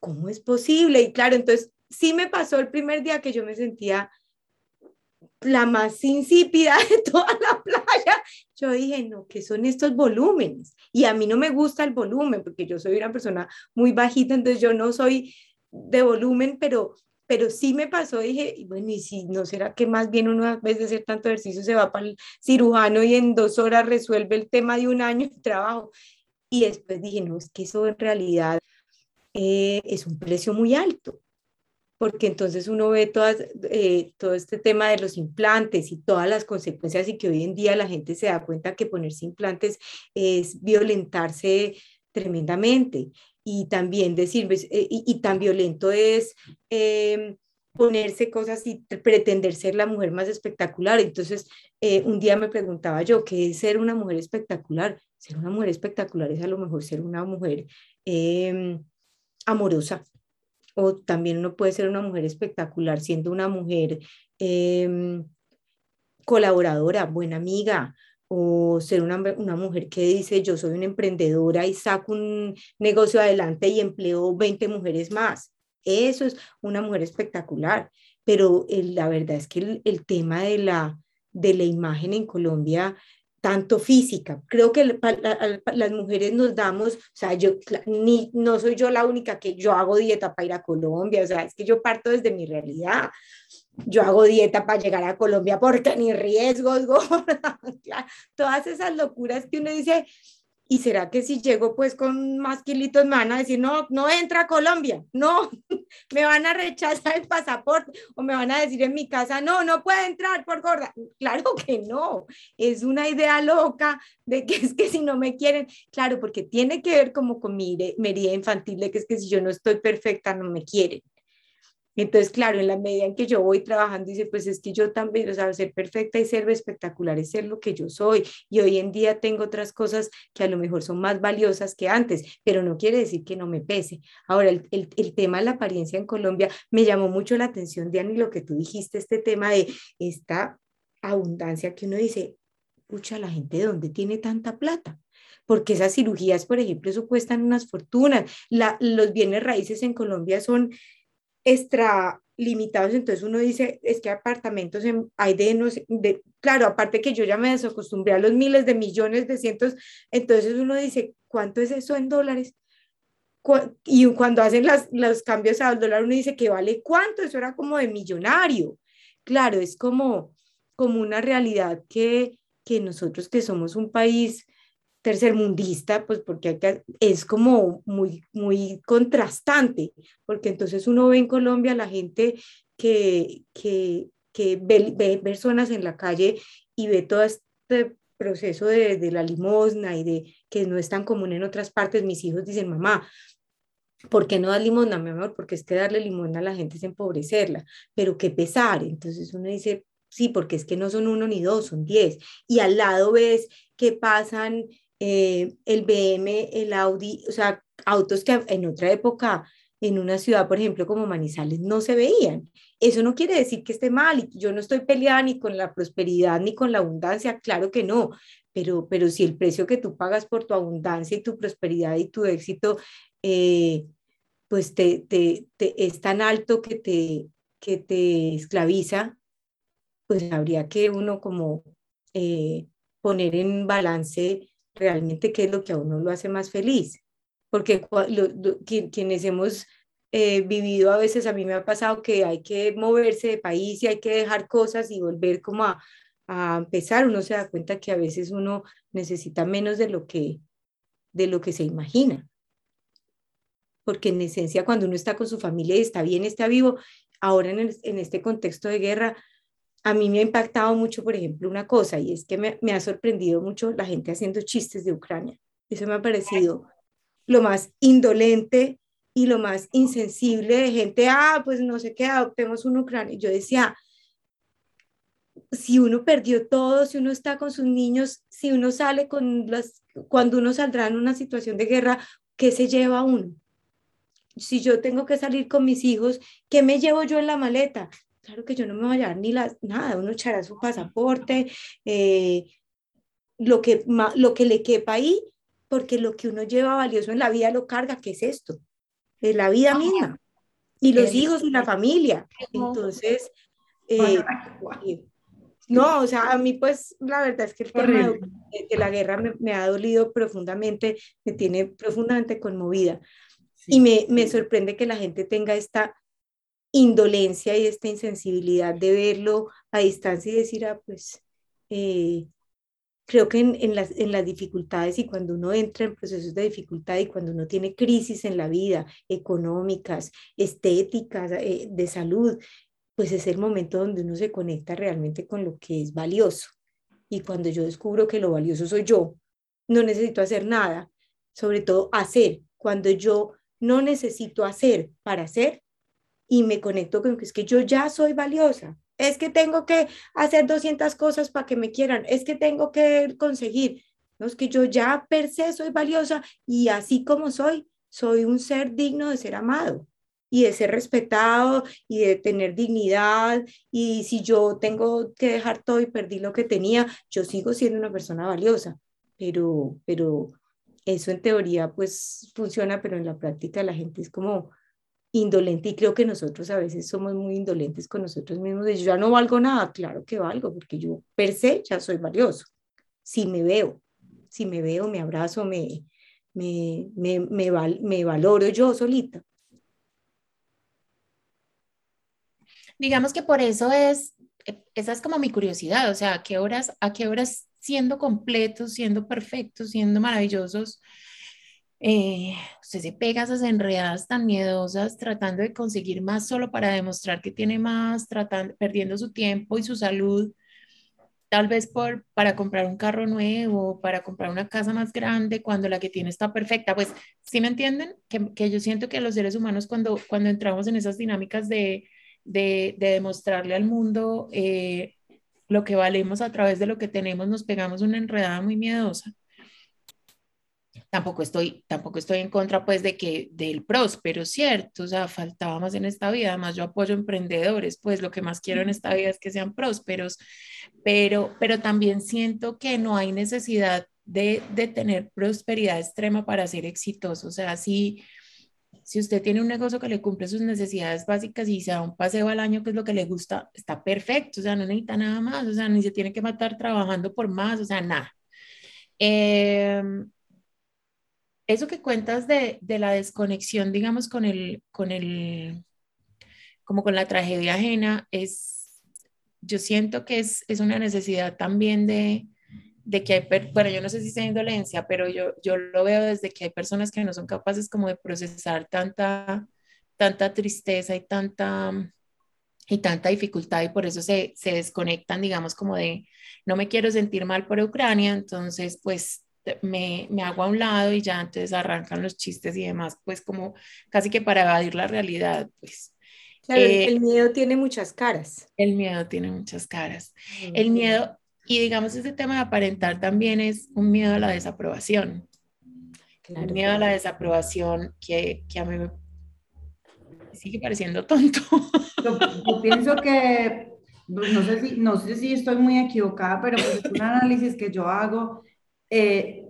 ¿cómo es posible? Y claro, entonces sí me pasó el primer día que yo me sentía la más insípida de toda la playa. Yo dije, no, ¿qué son estos volúmenes? Y a mí no me gusta el volumen, porque yo soy una persona muy bajita, entonces yo no soy de volumen, pero, pero sí me pasó, dije, bueno, y si no será que más bien uno a vez de hacer tanto ejercicio se va para el cirujano y en dos horas resuelve el tema de un año de trabajo. Y después dije, no, es que eso en realidad eh, es un precio muy alto porque entonces uno ve eh, todo este tema de los implantes y todas las consecuencias y que hoy en día la gente se da cuenta que ponerse implantes es violentarse tremendamente y también decir, pues, eh, y, tan violento es em, ponerse cosas y pretender ser la mujer más espectacular. Entonces, eh, un día me preguntaba yo, ¿qué es ser una mujer espectacular? Ser una mujer espectacular es a lo mejor ser una mujer em, amorosa, o también uno puede ser una mujer espectacular siendo una mujer em, colaboradora, buena amiga, o ser una, una, mujer que dice yo soy una emprendedora y saco un negocio adelante y empleo 20 mujeres más. Eso es una mujer espectacular, pero la verdad es que el, el tema de la, de la imagen en Colombia tanto física. Creo que las mujeres nos damos, o sea, yo ni, no soy yo la única que yo hago dieta para ir a Colombia, o sea, es que yo parto desde mi realidad. Yo hago dieta para llegar a Colombia porque ni riesgos, todas esas locuras que uno dice, ¿Y será que si llego pues con más kilitos me van a decir, no, no entra a Colombia, no, me van a rechazar el pasaporte o me van a decir en mi casa, no, no puede entrar por gorda? Claro que no, es una idea loca de que es que si no me quieren, claro, porque tiene que ver como con mi herida infantil, de que es que si yo no estoy perfecta, no me quieren. Entonces, claro, en la medida en que yo voy trabajando, dice, pues es que yo también, o sea, ser perfecta y ser espectacular es ser lo que yo soy. Y hoy en día tengo otras cosas que a lo mejor son más valiosas que antes, pero no quiere decir que no me pese. Ahora, el, el, tema de la apariencia en Colombia me llamó mucho la atención, Diana, lo que tú dijiste, este tema de esta abundancia que uno dice, pucha, la gente de dónde tiene tanta plata porque esas cirugías, por ejemplo, eso cuestan unas fortunas. La, los bienes raíces en Colombia son extra limitados, entonces uno dice, es que apartamentos hay de, no de, claro, aparte que yo ya me desacostumbré a los miles de millones de cientos, entonces uno dice, ¿cuánto es eso en dólares? Y cuando hacen las, los cambios al dólar, uno dice que vale cuánto, eso era como de millonario. Claro, es como, como una realidad que, que nosotros que somos un país tercermundista, pues porque es como muy, muy contrastante, porque entonces uno ve en Colombia la gente que, que, ve, personas en la calle y ve todo este proceso de, de, la limosna y de que no es tan común en otras partes. Mis hijos dicen, mamá, ¿por qué no das limosna, mi amor? Porque es que darle limosna a la gente es empobrecerla, pero qué pesar. Entonces uno dice, sí, porque es que no son uno ni dos, son diez. Y al lado ves que pasan eh, el BM, el Audi, o sea, autos que en otra época en una ciudad, por ejemplo, como Manizales, no se veían. Eso no quiere decir que esté mal y yo no estoy peleada ni con la prosperidad ni con la abundancia, claro que no, pero, pero si el precio que tú pagas por tu abundancia y tu prosperidad y tu éxito, eh, pues te, te, es tan alto que te, que te esclaviza, pues habría que uno como eh, poner en balance realmente qué es lo que a uno lo hace más feliz. Porque quienes hemos eh, vivido a veces, a mí me ha pasado que hay que moverse de país y hay que dejar cosas y volver como a, a empezar. Uno se da cuenta que a veces uno necesita menos de lo que, de lo que se imagina. Porque en esencia, cuando uno está con su familia y está bien, está vivo, ahora en, en este contexto de guerra, a mí me ha impactado mucho, por ejemplo, una cosa, y es que me, ha sorprendido mucho la gente haciendo chistes de Ucrania. Eso me ha parecido lo más indolente y lo más insensible de gente, ah, pues no sé qué, adoptemos un Ucrania. Yo decía, si uno perdió todo, si uno está con sus niños, si uno sale con las, cuando uno saldrá en una situación de guerra, ¿qué se lleva uno? Si yo tengo que salir con mis hijos, ¿qué me llevo yo en la maleta? Claro que yo no me voy a llevar ni las, nada, uno echará su pasaporte, eh, lo, que, lo que le quepa ahí, porque lo que uno lleva valioso en la vida lo carga, ¿qué es esto? Es la vida misma. Y los hijos y la familia. Entonces, eh, no, o sea, a mí pues la verdad es que el tema de, la guerra me, ha dolido profundamente, me tiene profundamente conmovida. y me, me, sorprende que la gente tenga esta indolencia y esta insensibilidad de verlo a distancia y decir, ah, pues eh, creo que en, las, en las dificultades y cuando uno entra en procesos de dificultad y cuando uno tiene crisis en la vida, económicas, estéticas, eh, de salud, pues es el momento donde uno se conecta realmente con lo que es valioso. Y cuando yo descubro que lo valioso soy yo, no necesito hacer nada, sobre todo hacer. Cuando yo no necesito hacer para hacer, y me conecto con que es que yo ya soy valiosa. Es que tengo que hacer 200 cosas para que me quieran. Es que tengo que conseguir. No es que yo ya per se soy valiosa y así como soy, soy un ser digno de ser amado y de ser respetado y de tener dignidad. Y si yo tengo que dejar todo y perdí lo que tenía, yo sigo siendo una persona valiosa. Pero, pero eso en teoría pues funciona, pero en la práctica la gente es como, indolente y creo que nosotros a veces somos muy indolentes con nosotros mismos de yo ya no valgo nada, claro que valgo, porque yo per se ya soy valioso. Si me veo, si me veo, me abrazo, me, me, me, me, me valoro yo solita. Digamos que por eso es, esa es como mi curiosidad, o sea, ¿a qué horas, a qué horas siendo completos, siendo perfectos, siendo maravillosos, eh, usted se pega esas enredadas tan miedosas tratando de conseguir más solo para demostrar que tiene más, tratando, perdiendo su tiempo y su salud, tal vez por, para comprar un carro nuevo, para comprar una casa más grande cuando la que tiene está perfecta. Pues, ¿sí me entienden? Que, que yo siento que los seres humanos cuando, cuando entramos en esas dinámicas de, de, de demostrarle al mundo eh, lo que valemos a través de lo que tenemos, nos pegamos una enredada muy miedosa tampoco estoy, tampoco estoy en contra pues de que del próspero, ¿cierto? O sea, faltaba más en esta vida, además yo apoyo emprendedores, pues lo que más quiero en esta vida es que sean prósperos, pero, pero también siento que no hay necesidad de, de tener prosperidad extrema para ser exitoso, o sea, si... Si usted tiene un negocio que le cumple sus necesidades básicas y se da un paseo al año, que es lo que le gusta, está perfecto, o sea, no necesita nada más, o sea, ni se tiene que matar trabajando por más, o sea, nada. Eh, eso que cuentas de, de, la desconexión, digamos, con el, con el, como con la tragedia ajena, es, yo siento que es, es una necesidad también de, de que hay, bueno, yo no sé si sea indolencia, pero yo, yo lo veo desde que hay personas que no son capaces como de procesar tanta, tanta tristeza y tanta, y tanta dificultad y por eso se, se desconectan, digamos, como de, no me quiero sentir mal por Ucrania, entonces pues me, me, hago a un lado y ya entonces arrancan los chistes y demás, pues como casi que para evadir la realidad, pues. Claro, eh, el miedo tiene muchas caras. El miedo tiene muchas caras. El miedo, y digamos ese tema de aparentar también es un miedo a la desaprobación. Claro, un miedo a la desaprobación que, que a mí me sigue pareciendo tonto. Yo, yo pienso que, no sé, si, no sé si estoy muy equivocada, pero pues es un análisis que yo hago eh,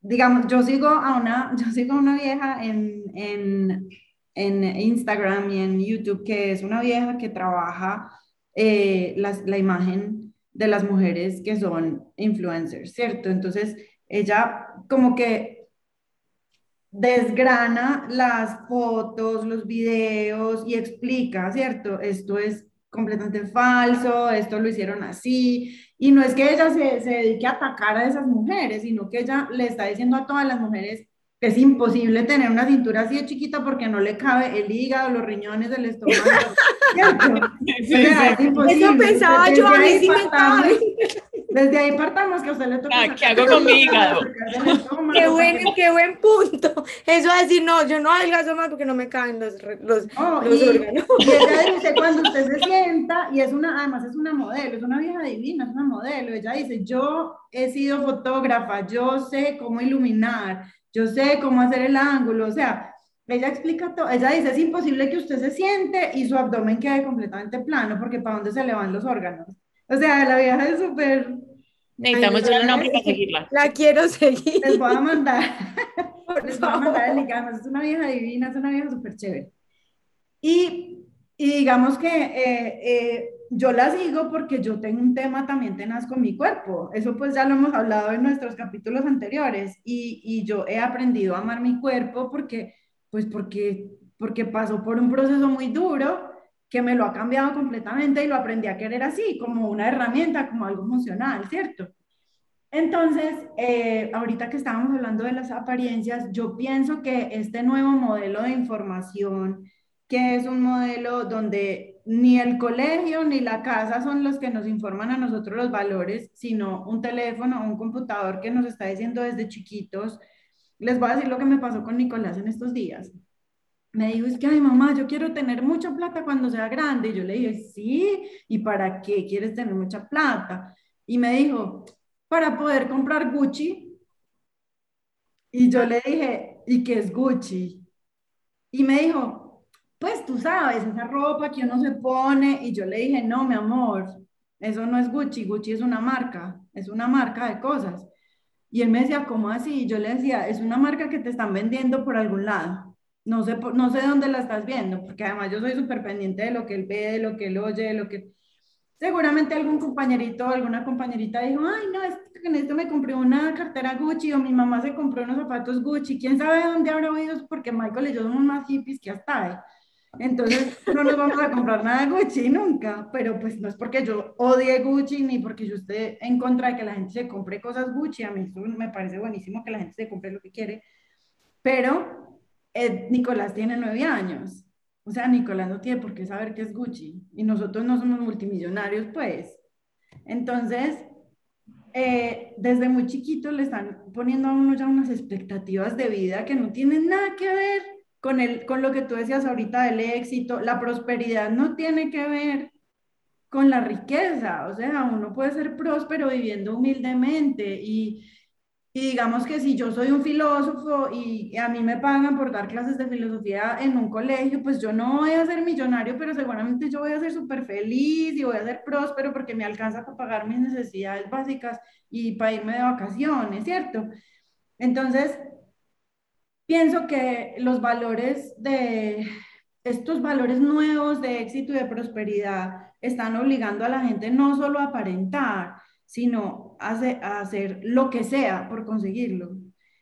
digamos, yo sigo a una, yo sigo a una vieja en, en, en, Instagram y en YouTube que es una vieja que trabaja eh, la, la imagen de las mujeres que son influencers, ¿cierto? Entonces, ella como que desgrana las fotos, los videos y explica, ¿cierto? Esto es completamente falso, esto lo hicieron así, y no es que ella se, se, dedique a atacar a esas mujeres, sino que ella le está diciendo a todas las mujeres que es imposible tener una cintura así de chiquita porque no le cabe el hígado, los riñones, el estómago. ¿cierto? Sí, sí, Eso pensaba yo, a mí sí me cabe. Desde ahí partamos que a usted le toca. Ah, ¿Qué hago con mi hígado? Qué buen, qué buen punto. Eso es decir, no, yo no adelgazo más porque no me caen los, los, oh, los y, órganos. Y ella dice, cuando usted se sienta, y es una, además es una modelo, es una vieja divina, es una modelo. Ella dice, yo he sido fotógrafa, yo sé cómo iluminar, yo sé cómo hacer el ángulo, o sea, ella explica todo, ella dice, es imposible que usted se siente y su abdomen quede completamente plano, porque ¿para dónde se le van los órganos? O sea, la vieja es súper... Necesitamos un nombre para seguirla. La quiero seguir. Les voy a mandar, les voy a mandar el link, es una vieja divina, es una vieja súper chévere. Y, y, digamos que eh, eh, yo la sigo porque yo tengo un tema también tenaz con mi cuerpo. Eso pues ya lo hemos hablado en nuestros capítulos anteriores y, y yo he aprendido a amar mi cuerpo porque, pues porque, porque pasó por un proceso muy duro que me lo ha cambiado completamente y lo aprendí a querer así, como una herramienta, como algo funcional, ¿cierto? Entonces, eh, ahorita que estábamos hablando de las apariencias, yo pienso que este nuevo modelo de información, que es un modelo donde ni el colegio ni la casa son los que nos informan a nosotros los valores, sino un teléfono o un computador que nos está diciendo desde chiquitos. Les voy a decir lo que me pasó con Nicolás en estos días. Me dijo, es que, ay mamá, yo quiero tener mucha plata cuando sea grande. Y yo le dije, sí, ¿y para qué quieres tener mucha plata? Y me dijo, para poder comprar Gucci. Y yo le dije, ¿y qué es Gucci? Y me dijo, pues tú sabes, esa ropa que uno se pone, y yo le dije, no, mi amor, eso no es Gucci, Gucci es una marca, es una marca de cosas. Y él me decía, ¿cómo así? Y yo le decía, es una marca que te están vendiendo por algún lado. No sé, no sé dónde la estás viendo, porque además yo soy súper pendiente de lo que él ve, de lo que él oye, de lo que... Seguramente algún compañerito o alguna compañerita dijo, ay, no, es que en esto me compré una cartera Gucci o mi mamá se compró unos zapatos Gucci. ¿Quién sabe dónde habrá oído? Porque Michael y yo somos más hippies que hasta ahí. Entonces, no nos vamos a comprar nada Gucci nunca, pero pues no es porque yo odie Gucci ni porque yo esté en contra de que la gente se compre cosas Gucci. A mí me parece buenísimo que la gente se compre lo que quiere, pero eh, Nicolás tiene nueve años. O sea, Nicolás no tiene por qué saber qué es Gucci y nosotros no somos multimillonarios, pues. Entonces, eh, desde muy chiquito le están poniendo a uno ya unas expectativas de vida que no tienen nada que ver con, el, con lo que tú decías ahorita del éxito. La prosperidad no tiene que ver con la riqueza, o sea, uno puede ser próspero viviendo humildemente y y digamos que si yo soy un filósofo y a mí me pagan por dar clases de filosofía en un colegio, pues yo no voy a ser millonario, pero seguramente yo voy a ser súper feliz y voy a ser próspero porque me alcanza para pagar mis necesidades básicas y para irme de vacaciones, ¿cierto? Entonces, pienso que los valores de estos valores nuevos de éxito y de prosperidad están obligando a la gente no solo a aparentar, sino hace, a hacer lo que sea por conseguirlo.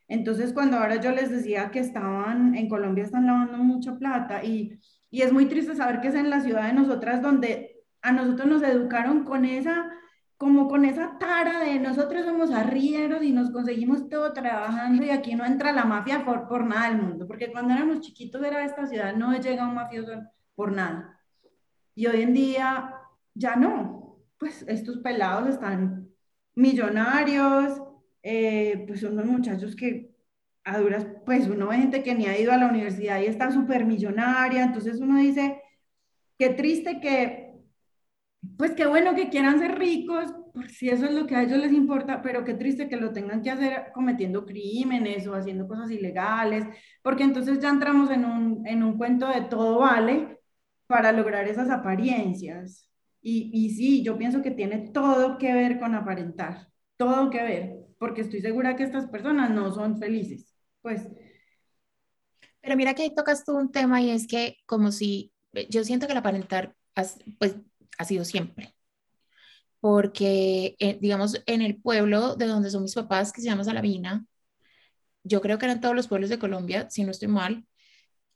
Entonces, cuando ahora yo les decía que estaban, en Colombia están lavando mucha plata y, y es muy triste saber que es en la ciudad de nosotras donde a nosotros nos educaron con esa, como con esa tara de nosotros somos arrieros y nos conseguimos todo trabajando y aquí no entra la mafia por, por nada del mundo, porque cuando éramos chiquitos era esta ciudad, no llega un mafioso por nada. Y hoy en día ya no, pues estos pelados están millonarios, eh, pues son unos muchachos que a duras, pues uno ve gente que ni ha ido a la universidad y está súper millonaria, entonces uno dice, qué triste que, pues qué bueno que quieran ser ricos, por si eso es lo que a ellos les importa, pero qué triste que lo tengan que hacer cometiendo crímenes o haciendo cosas ilegales, porque entonces ya entramos en un, en un cuento de todo vale para lograr esas apariencias. Y, sí, yo pienso que tiene todo que ver con aparentar, todo que ver, porque estoy segura que estas personas no son felices. Pues. Pero mira que ahí tocas tú un tema y es que como si, yo siento que el aparentar pues, ha sido siempre. Porque, eh, digamos, en el pueblo de donde son mis papás, que se llama Salavina, yo creo que eran todos los pueblos de Colombia, si no estoy mal,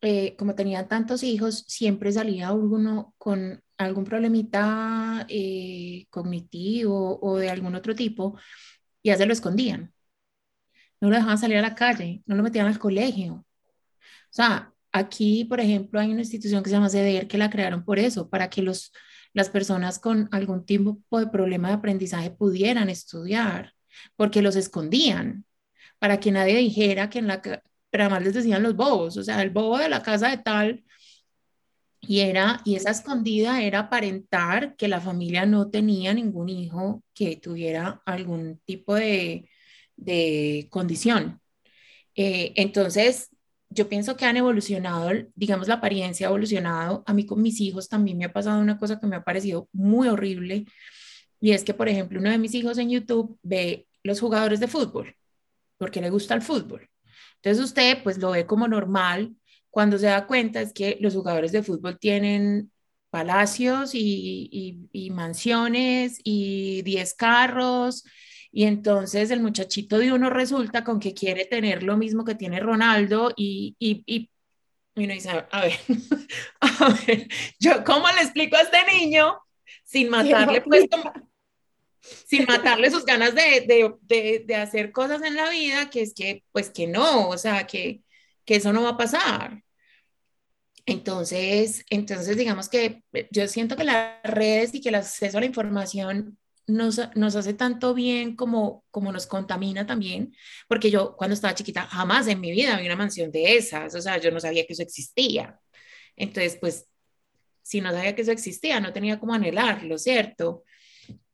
eh, como tenían tantos hijos, siempre salía uno con algún problemita eh, cognitivo o de algún otro tipo, ya se lo escondían. No lo dejaban salir a la calle, no lo metían al colegio. O sea, aquí, por ejemplo, hay una institución que se llama CEDER que la crearon por eso, para que los, las personas con algún tipo de problema de aprendizaje pudieran estudiar, porque los escondían, para que nadie dijera que en la... Pero además les decían los bobos, o sea, el bobo de la casa de tal y, era, y esa escondida era aparentar que la familia no tenía ningún hijo que tuviera algún tipo de, de condición. Eh, entonces, yo pienso que han evolucionado, digamos, la apariencia ha evolucionado. A mí con mis hijos también me ha pasado una cosa que me ha parecido muy horrible. Y es que, por ejemplo, uno de mis hijos en YouTube ve los jugadores de fútbol, porque le gusta el fútbol. Entonces usted pues lo ve como normal cuando se da cuenta es que los jugadores de fútbol tienen palacios y, mansiones y 10 carros y entonces el muchachito de uno resulta con que quiere tener lo mismo que tiene Ronaldo y, y, uno dice, a ver, a ver, yo cómo le explico a este niño sin matarle pues sin matarle sus ganas de, de, de, de, hacer cosas en la vida, que es que, pues que no, o sea, que, que eso no va a pasar. Entonces, entonces, digamos que eh, yo siento que las redes y que el acceso a la información nos, nos hace tanto bien como, como nos contamina también, porque yo cuando estaba chiquita jamás en mi vida había una mansión de esas, o sea, yo no sabía que eso existía. Entonces, pues, si no sabía que eso existía, no tenía como anhelarlo, ¿cierto?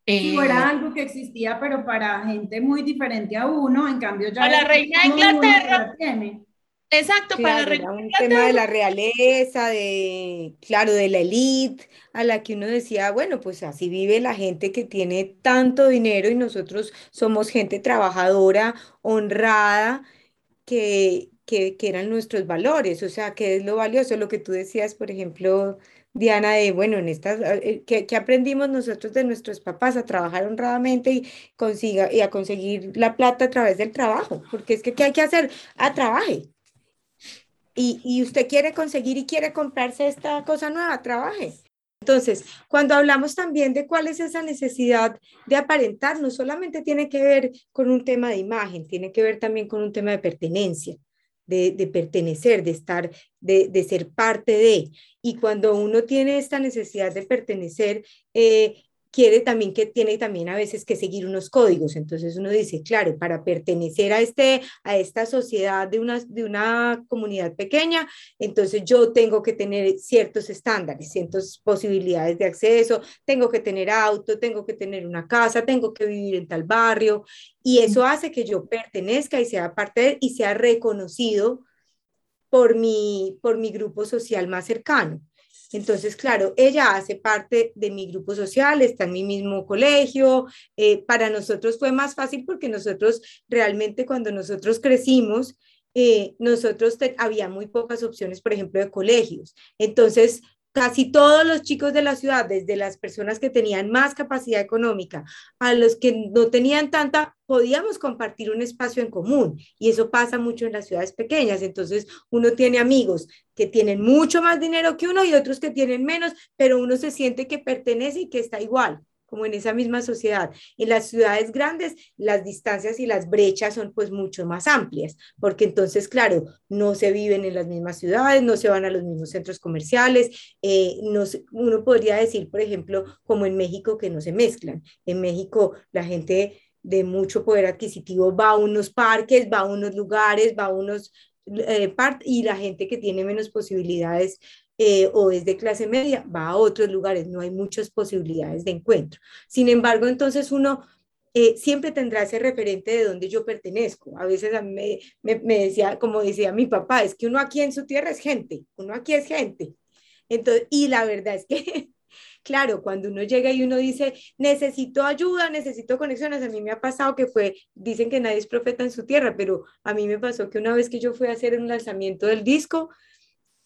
Eh, era algo que existía, pero para gente muy diferente a uno, en cambio ya... Para la reina de Inglaterra. Exacto, para un tema de la realeza, de, claro, de la élite, a la que uno decía, bueno, pues así vive la gente que tiene tanto dinero y nosotros somos gente trabajadora, honrada, que, que, que eran nuestros valores, o sea, que es lo valioso, lo que tú decías, por ejemplo, Diana, de, bueno, en estas, eh, ¿qué, aprendimos nosotros de nuestros papás? A trabajar honradamente y, consiga, y a conseguir la plata a través del trabajo, porque es que, ¿qué hay que hacer? A trabaje. Y, y usted quiere conseguir y quiere comprarse esta cosa nueva, trabaje. Entonces, cuando hablamos también de cuál es esa necesidad de aparentar, no solamente tiene que ver con un tema de imagen, tiene que ver también con un tema de pertenencia, de, de pertenecer, de estar, de, de, ser parte de. Y cuando uno tiene esta necesidad de pertenecer, eh, quiere también que tiene también a veces que seguir unos códigos. Entonces uno dice, claro, para pertenecer a, este, a esta sociedad de una, de una comunidad pequeña, entonces yo tengo que tener ciertos estándares, ciertas posibilidades de acceso, tengo que tener auto, tengo que tener una casa, tengo que vivir en tal barrio. Y eso hace que yo pertenezca y sea parte de, y sea reconocido por mi, por mi grupo social más cercano. Entonces, claro, ella hace parte de mi grupo social, está en mi mismo colegio. Eh, para nosotros fue más fácil porque nosotros realmente cuando nosotros crecimos, eh, nosotros había muy pocas opciones, por ejemplo, de colegios. Entonces, casi todos los chicos de la ciudad, desde las personas que tenían más capacidad económica a los que no tenían tanta, podíamos compartir un espacio en común. Y eso pasa mucho en las ciudades pequeñas. Entonces, uno tiene amigos que tienen mucho más dinero que uno y otros que tienen menos, pero uno se siente que pertenece y que está igual como en esa misma sociedad. En las ciudades grandes, las distancias y las brechas son pues mucho más amplias, porque entonces, claro, no se viven en las mismas ciudades, no se van a los mismos centros comerciales, eh, no uno podría decir, por ejemplo, como en México, que no se mezclan. En México, la gente de mucho poder adquisitivo va a unos parques, va a unos lugares, va a unos... Eh, y la gente que tiene menos posibilidades eh, o es de clase media, va a otros lugares, no hay muchas posibilidades de encuentro. Sin embargo, entonces uno eh, siempre tendrá ese referente de donde yo pertenezco. A veces a mí me, me, decía, como decía mi papá, es que uno aquí en su tierra es gente, uno aquí es gente. Entonces, y la verdad es que, claro, cuando uno llega y uno dice, necesito ayuda, necesito conexiones, a mí me ha pasado que fue, dicen que nadie es profeta en su tierra, pero a mí me pasó que una vez que yo fui a hacer un lanzamiento del disco,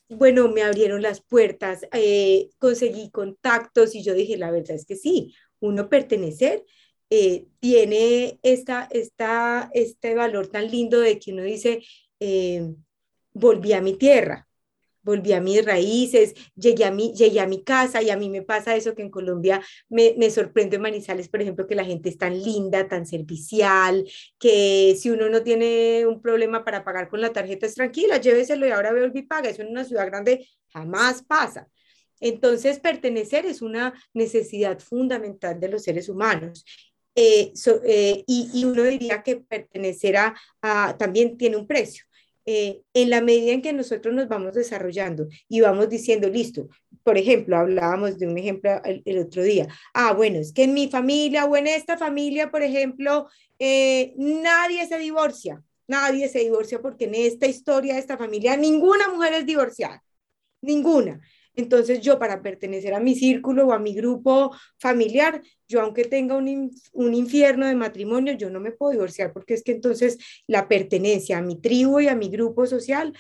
bueno, me abrieron las puertas, eh, conseguí contactos y yo dije, la verdad es que sí, uno pertenecer eh, tiene esta, esta, este valor tan lindo de que uno dice, eh, volví a mi tierra, volví a mis raíces, llegué a mi, llegué a mi casa y a mí me pasa eso que en Colombia me, me sorprende en Manizales, por ejemplo, que la gente es tan linda, tan servicial, que si uno no tiene un problema para pagar con la tarjeta es tranquila, lléveselo y ahora veo el paga, eso en una ciudad grande jamás pasa. Entonces, pertenecer es una necesidad fundamental de los seres humanos. Eh, eh, y, y, uno diría que pertenecer a, también tiene un precio. Eh, en la medida en que nosotros nos vamos desarrollando y vamos diciendo, listo, por ejemplo, hablábamos de un ejemplo el, otro día, ah, bueno, es que en mi familia o en esta familia, por ejemplo, eh, nadie se divorcia, nadie se divorcia porque en esta historia de esta familia ninguna mujer es divorciada, ninguna. Entonces yo para pertenecer a mi círculo o a mi grupo familiar, yo aunque tenga un, un, infierno de matrimonio, yo no me puedo divorciar porque es que entonces la pertenencia a mi tribu y a mi grupo social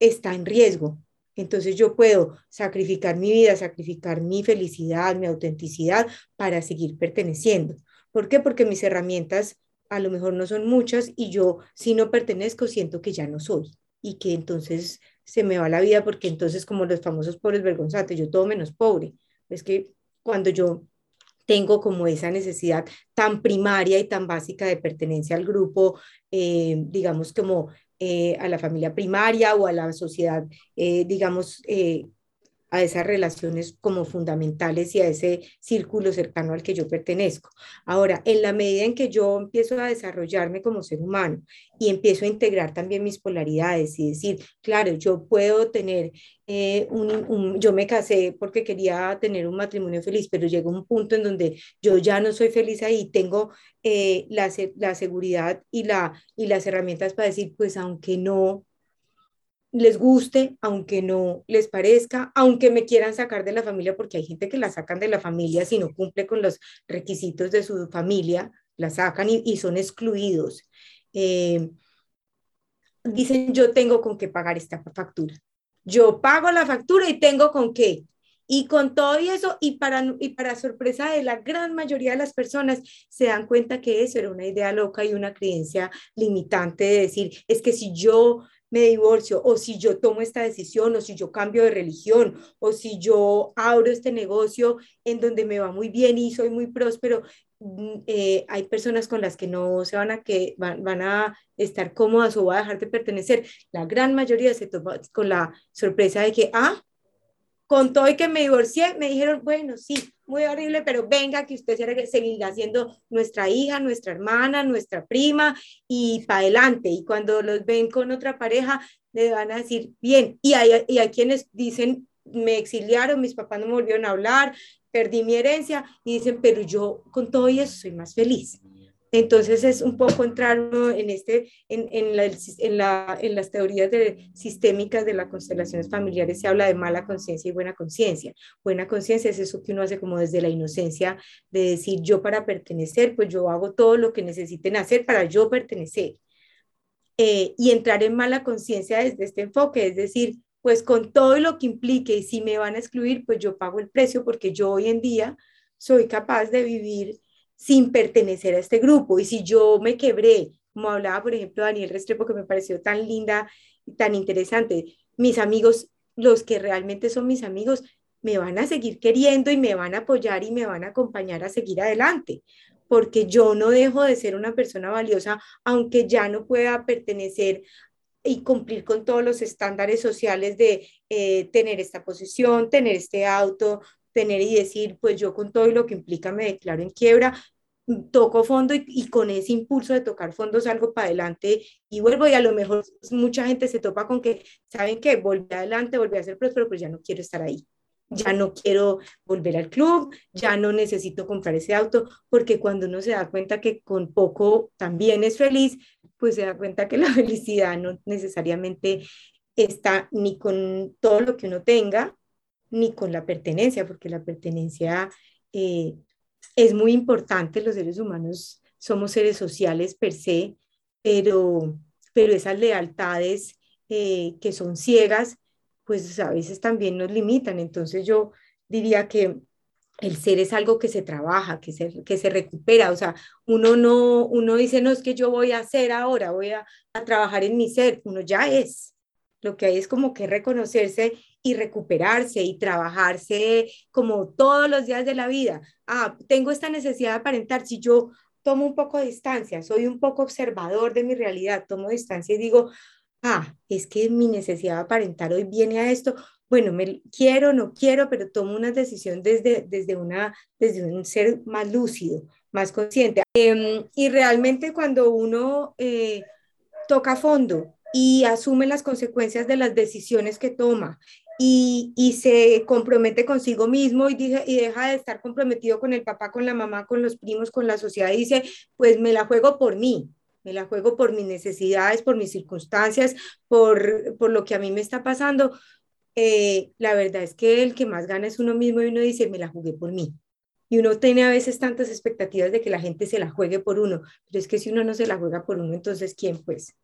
está en riesgo. Entonces yo puedo sacrificar mi vida, sacrificar mi felicidad, mi autenticidad para seguir perteneciendo. ¿Por qué? Porque mis herramientas a lo mejor no son muchas y yo si no pertenezco siento que ya no soy y que entonces se me va la vida porque entonces como los famosos pobres vergonzantes, yo todo menos pobre. Es que cuando yo tengo como esa necesidad tan primaria y tan básica de pertenencia al grupo, eh, digamos como eh, a la familia primaria o a la sociedad, eh, digamos, a esas relaciones como fundamentales y a ese círculo cercano al que yo pertenezco. Ahora, en la medida en que yo empiezo a desarrollarme como ser humano y empiezo a integrar también mis polaridades y decir, claro, yo puedo tener eh, un, yo me casé porque quería tener un matrimonio feliz, pero llegó un punto en donde yo ya no soy feliz ahí, tengo eh, la, la seguridad y, la, y las herramientas para decir, pues aunque no les guste, aunque no les parezca, aunque me quieran sacar de la familia, porque hay gente que la sacan de la familia si no cumple con los requisitos de su familia, la sacan y, son excluidos. Eh, dicen, yo tengo con qué pagar esta factura. Yo pago la factura y tengo con qué. Y con todo eso, y para, y para sorpresa de la gran mayoría de las personas, se dan cuenta que eso era una idea loca y una creencia limitante de decir, es que si yo me divorcio, o si yo tomo esta decisión, o si yo cambio de religión, o si yo abro este negocio en donde me va muy bien y soy muy próspero, mm, eh, hay personas con las que no se van a que van, van, a estar cómodas o va a dejar de pertenecer. La gran mayoría se toma con la sorpresa de que, ah, con todo y que me divorcié, me dijeron, bueno, sí, muy horrible, pero venga, que usted seguirá siendo nuestra hija, nuestra hermana, nuestra prima y para adelante. Y cuando los ven con otra pareja, le van a decir, bien, y hay, y hay quienes dicen, me exiliaron, mis papás no me volvieron a hablar, perdí mi herencia, y dicen, pero yo con todo eso soy más feliz. Entonces es un poco entrar en, este, en, en, la, en, la, en las teorías sistémicas de las constelaciones familiares, se habla de mala conciencia y buena conciencia. Buena conciencia es eso que uno hace como desde la inocencia de decir yo para pertenecer, pues yo hago todo lo que necesiten hacer para yo pertenecer. Eh, y entrar en mala conciencia desde este enfoque, es decir, pues con todo lo que implique y si me van a excluir, pues yo pago el precio porque yo hoy en día soy capaz de vivir sin pertenecer a este grupo. Y si yo me quebré, como hablaba, por ejemplo, Daniel Restrepo, que me pareció tan linda y tan interesante, mis amigos, los que realmente son mis amigos, me van a seguir queriendo y me van a apoyar y me van a acompañar a seguir adelante, porque yo no dejo de ser una persona valiosa, aunque ya no pueda pertenecer y cumplir con todos los estándares sociales de eh, tener esta posición, tener este auto, tener y decir, pues yo con todo lo que implica me declaro en quiebra, toco fondo y, con ese impulso de tocar fondo salgo para adelante y vuelvo y a lo mejor mucha gente se topa con que, ¿saben que Volví adelante, volví a ser próspero, pero ya no quiero estar ahí. Ya no quiero volver al club, ya no necesito comprar ese auto, porque cuando uno se da cuenta que con poco también es feliz, pues se da cuenta que la felicidad no necesariamente está ni con todo lo que uno tenga, ni con la pertenencia, porque la pertenencia eh, es muy importante. Los seres humanos somos seres sociales per se, pero, pero esas lealtades eh, que son ciegas, pues a veces también nos limitan. Entonces yo diría que el ser es algo que se trabaja, que se, que se recupera. O sea, uno no, uno dice, no es que yo voy a hacer ahora, voy a, a trabajar en mi ser. Uno ya es. Lo que hay es como que reconocerse y recuperarse y trabajarse como todos los días de la vida. Ah, tengo esta necesidad de aparentar. Si yo tomo un poco de distancia, soy un poco observador de mi realidad, tomo distancia y digo, ah, es que mi necesidad de aparentar hoy viene a esto. Bueno, me quiero, no quiero, pero tomo una decisión desde, desde, una, desde un ser más lúcido, más consciente. Em, y realmente cuando uno eh, toca fondo y asume las consecuencias de las decisiones que toma y, se compromete consigo mismo y, dice, y deja de estar comprometido con el papá, con la mamá, con los primos, con la sociedad y dice, pues me la juego por mí, me la juego por mis necesidades, por mis circunstancias, por, por lo que a mí me está pasando. Eh, la verdad es que el que más gana es uno mismo y uno dice, me la jugué por mí. Y uno tiene a veces tantas expectativas de que la gente se la juegue por uno, pero es que si uno no se la juega por uno, entonces ¿quién pues?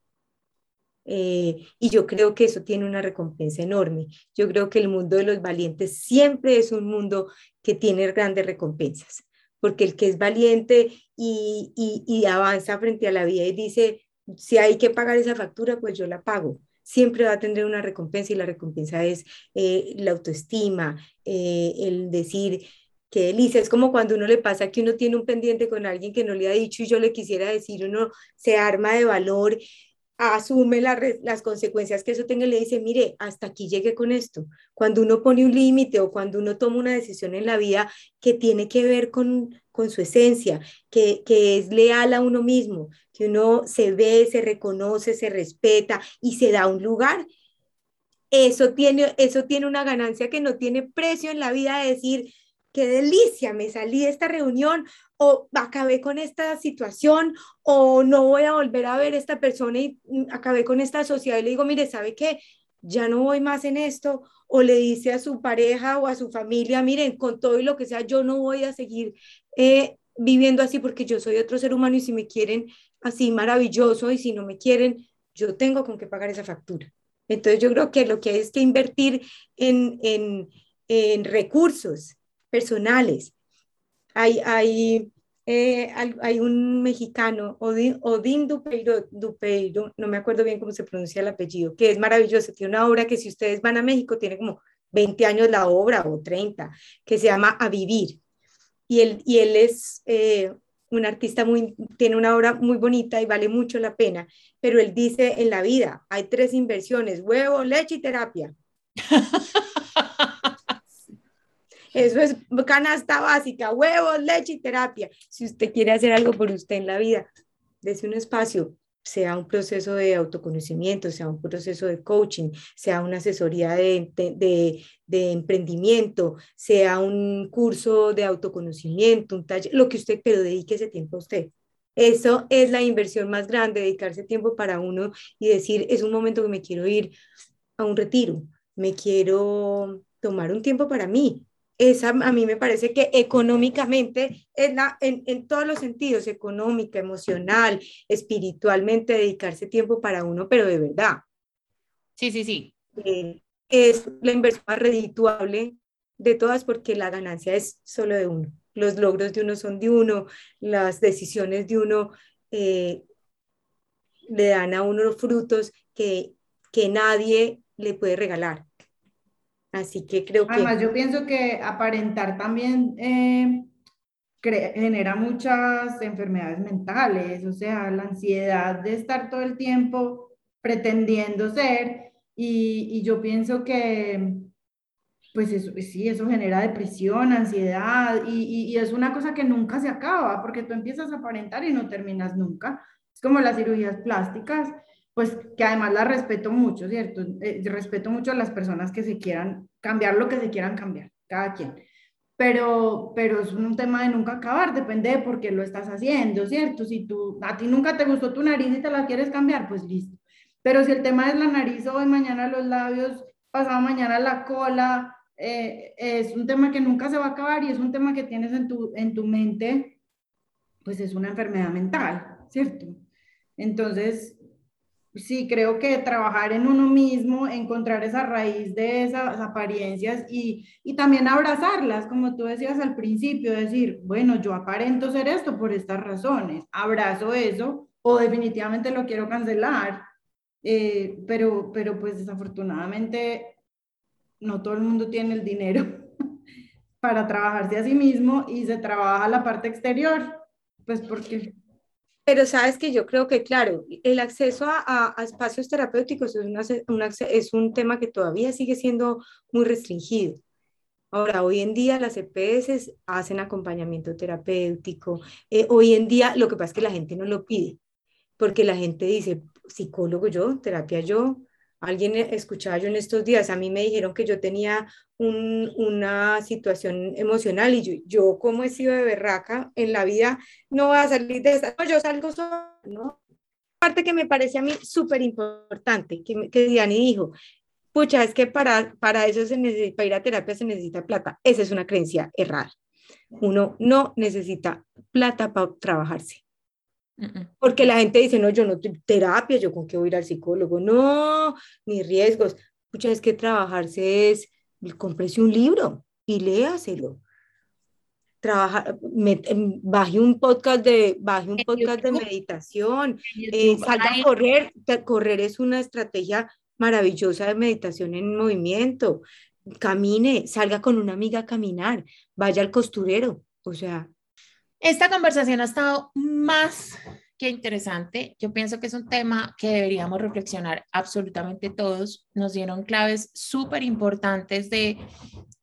Eh, y yo creo que eso tiene una recompensa enorme. Yo creo que el mundo de los valientes siempre es un mundo que tiene grandes recompensas, porque el que es valiente y, y, avanza frente a la vida y dice, si hay que pagar esa factura, pues yo la pago. Siempre va a tener una recompensa y la recompensa es eh, la autoestima, eh, el decir, qué delicia. Es como cuando uno le pasa que uno tiene un pendiente con alguien que no le ha dicho y yo le quisiera decir, uno se arma de valor asume las consecuencias que eso tenga y le dice, mire, hasta aquí llegué con esto. Cuando uno pone un límite o cuando uno toma una decisión en la vida que tiene que ver con, con su esencia, que, que es leal a uno mismo, que uno se ve, se reconoce, se respeta y se da un lugar, eso tiene, eso tiene una ganancia que no tiene precio en la vida de decir, qué delicia, me salí de esta reunión o acabé con esta situación o no voy a volver a ver a esta persona y mm, acabé con esta sociedad y le digo, mire, ¿sabe qué? Ya no voy más en esto o le dice a su pareja o a su familia, miren, con todo y lo que sea, yo no voy a seguir eh, viviendo así porque yo soy otro ser humano y si me quieren así maravilloso y si no me quieren, yo tengo con qué pagar esa factura. Entonces yo creo que lo que hay es que invertir en, en, en recursos, personales. Hay, hay eh, hay un mexicano, Odín, Odín Dupeiro, Dupeiro, no me acuerdo bien cómo se pronuncia el apellido, que es maravilloso, tiene una obra que si ustedes van a México, tiene como 20 años la obra o 30, que se llama A Vivir. Y él, y él es eh, un artista muy, tiene una obra muy bonita y vale mucho la pena, pero él dice en la vida hay tres inversiones, huevo, leche y terapia. Eso es canasta básica, huevos, leche y terapia. Si usted quiere hacer algo por usted en la vida, dése un espacio, sea un proceso de autoconocimiento, sea un proceso de coaching, sea una asesoría de, de, emprendimiento, sea un curso de autoconocimiento, un taller, lo que usted, pero dedique ese tiempo a usted. Eso es la inversión más grande, dedicarse tiempo para uno y decir, es un momento que me quiero ir a un retiro, me quiero tomar un tiempo para mí, esa a mí me parece que económicamente, en, la, en, en, todos los sentidos, económica, emocional, espiritualmente, dedicarse tiempo para uno, pero de verdad. Sí, sí, sí. Eh, es la inversión más redituable de todas porque la ganancia es solo de uno. Los logros de uno son de uno, las decisiones de uno eh, le dan a uno frutos que, que nadie le puede regalar. Así que creo que... Además, yo pienso que aparentar también eh, genera muchas enfermedades mentales, o sea, la ansiedad de estar todo el tiempo pretendiendo ser, y, yo pienso que, pues eso, sí, eso genera depresión, ansiedad, y, y, es una cosa que nunca se acaba, porque tú empiezas a aparentar y no terminas nunca. Es como las cirugías plásticas, pues que además la respeto mucho, ¿cierto? Eh, respeto mucho a las personas que se quieran cambiar lo que se quieran cambiar, cada quien. Pero, pero es un tema de nunca acabar, depende de por qué lo estás haciendo, ¿cierto? Si tú, a ti nunca te gustó tu nariz y te la quieres cambiar, pues listo. Pero si el tema es la nariz, hoy, mañana los labios, pasado mañana la cola, eh, es un tema que nunca se va a acabar y es un tema que tienes en tu, en tu mente, pues es una enfermedad mental, ¿cierto? Entonces, sí, creo que trabajar en uno mismo, encontrar esa raíz de esas apariencias y, y, también abrazarlas, como tú decías al principio, decir, bueno, yo aparento ser esto por estas razones, abrazo eso o definitivamente lo quiero cancelar, eh, pero, pero pues desafortunadamente no todo el mundo tiene el dinero para trabajarse a sí mismo y se trabaja la parte exterior, pues porque pero sabes que yo creo que, claro, el acceso a, espacios terapéuticos es, un tema que todavía sigue siendo muy restringido. Ahora, hoy en día las EPS hacen acompañamiento terapéutico. Eh, hoy en día lo que pasa es que la gente no lo pide, porque la gente dice, psicólogo yo, terapia yo, Alguien escuchaba yo en estos días, a mí me dijeron que yo tenía una situación emocional y yo, yo como he sido de berraca en la vida, no voy a salir de esta, no, yo salgo solo, ¿no? Parte que me parece a mí súper importante, que, que Diani dijo, pucha, es que para, para eso se necesita, para ir a terapia se necesita plata. Esa es una creencia errada. Uno no necesita plata para trabajarse. Porque la gente dice, no, yo no terapia, yo con qué voy a ir al psicólogo. No, ni riesgos. Muchas veces que trabajarse es, cómprese un libro y léaselo. Trabaja, em, baje un podcast de, baje un podcast de meditación, eh, salga a correr. Correr es una estrategia maravillosa de meditación en movimiento. Camine, salga con una amiga a caminar, vaya al costurero. O sea, esta conversación ha estado más que interesante. Yo pienso que es un tema que deberíamos reflexionar absolutamente todos. Nos dieron claves súper importantes de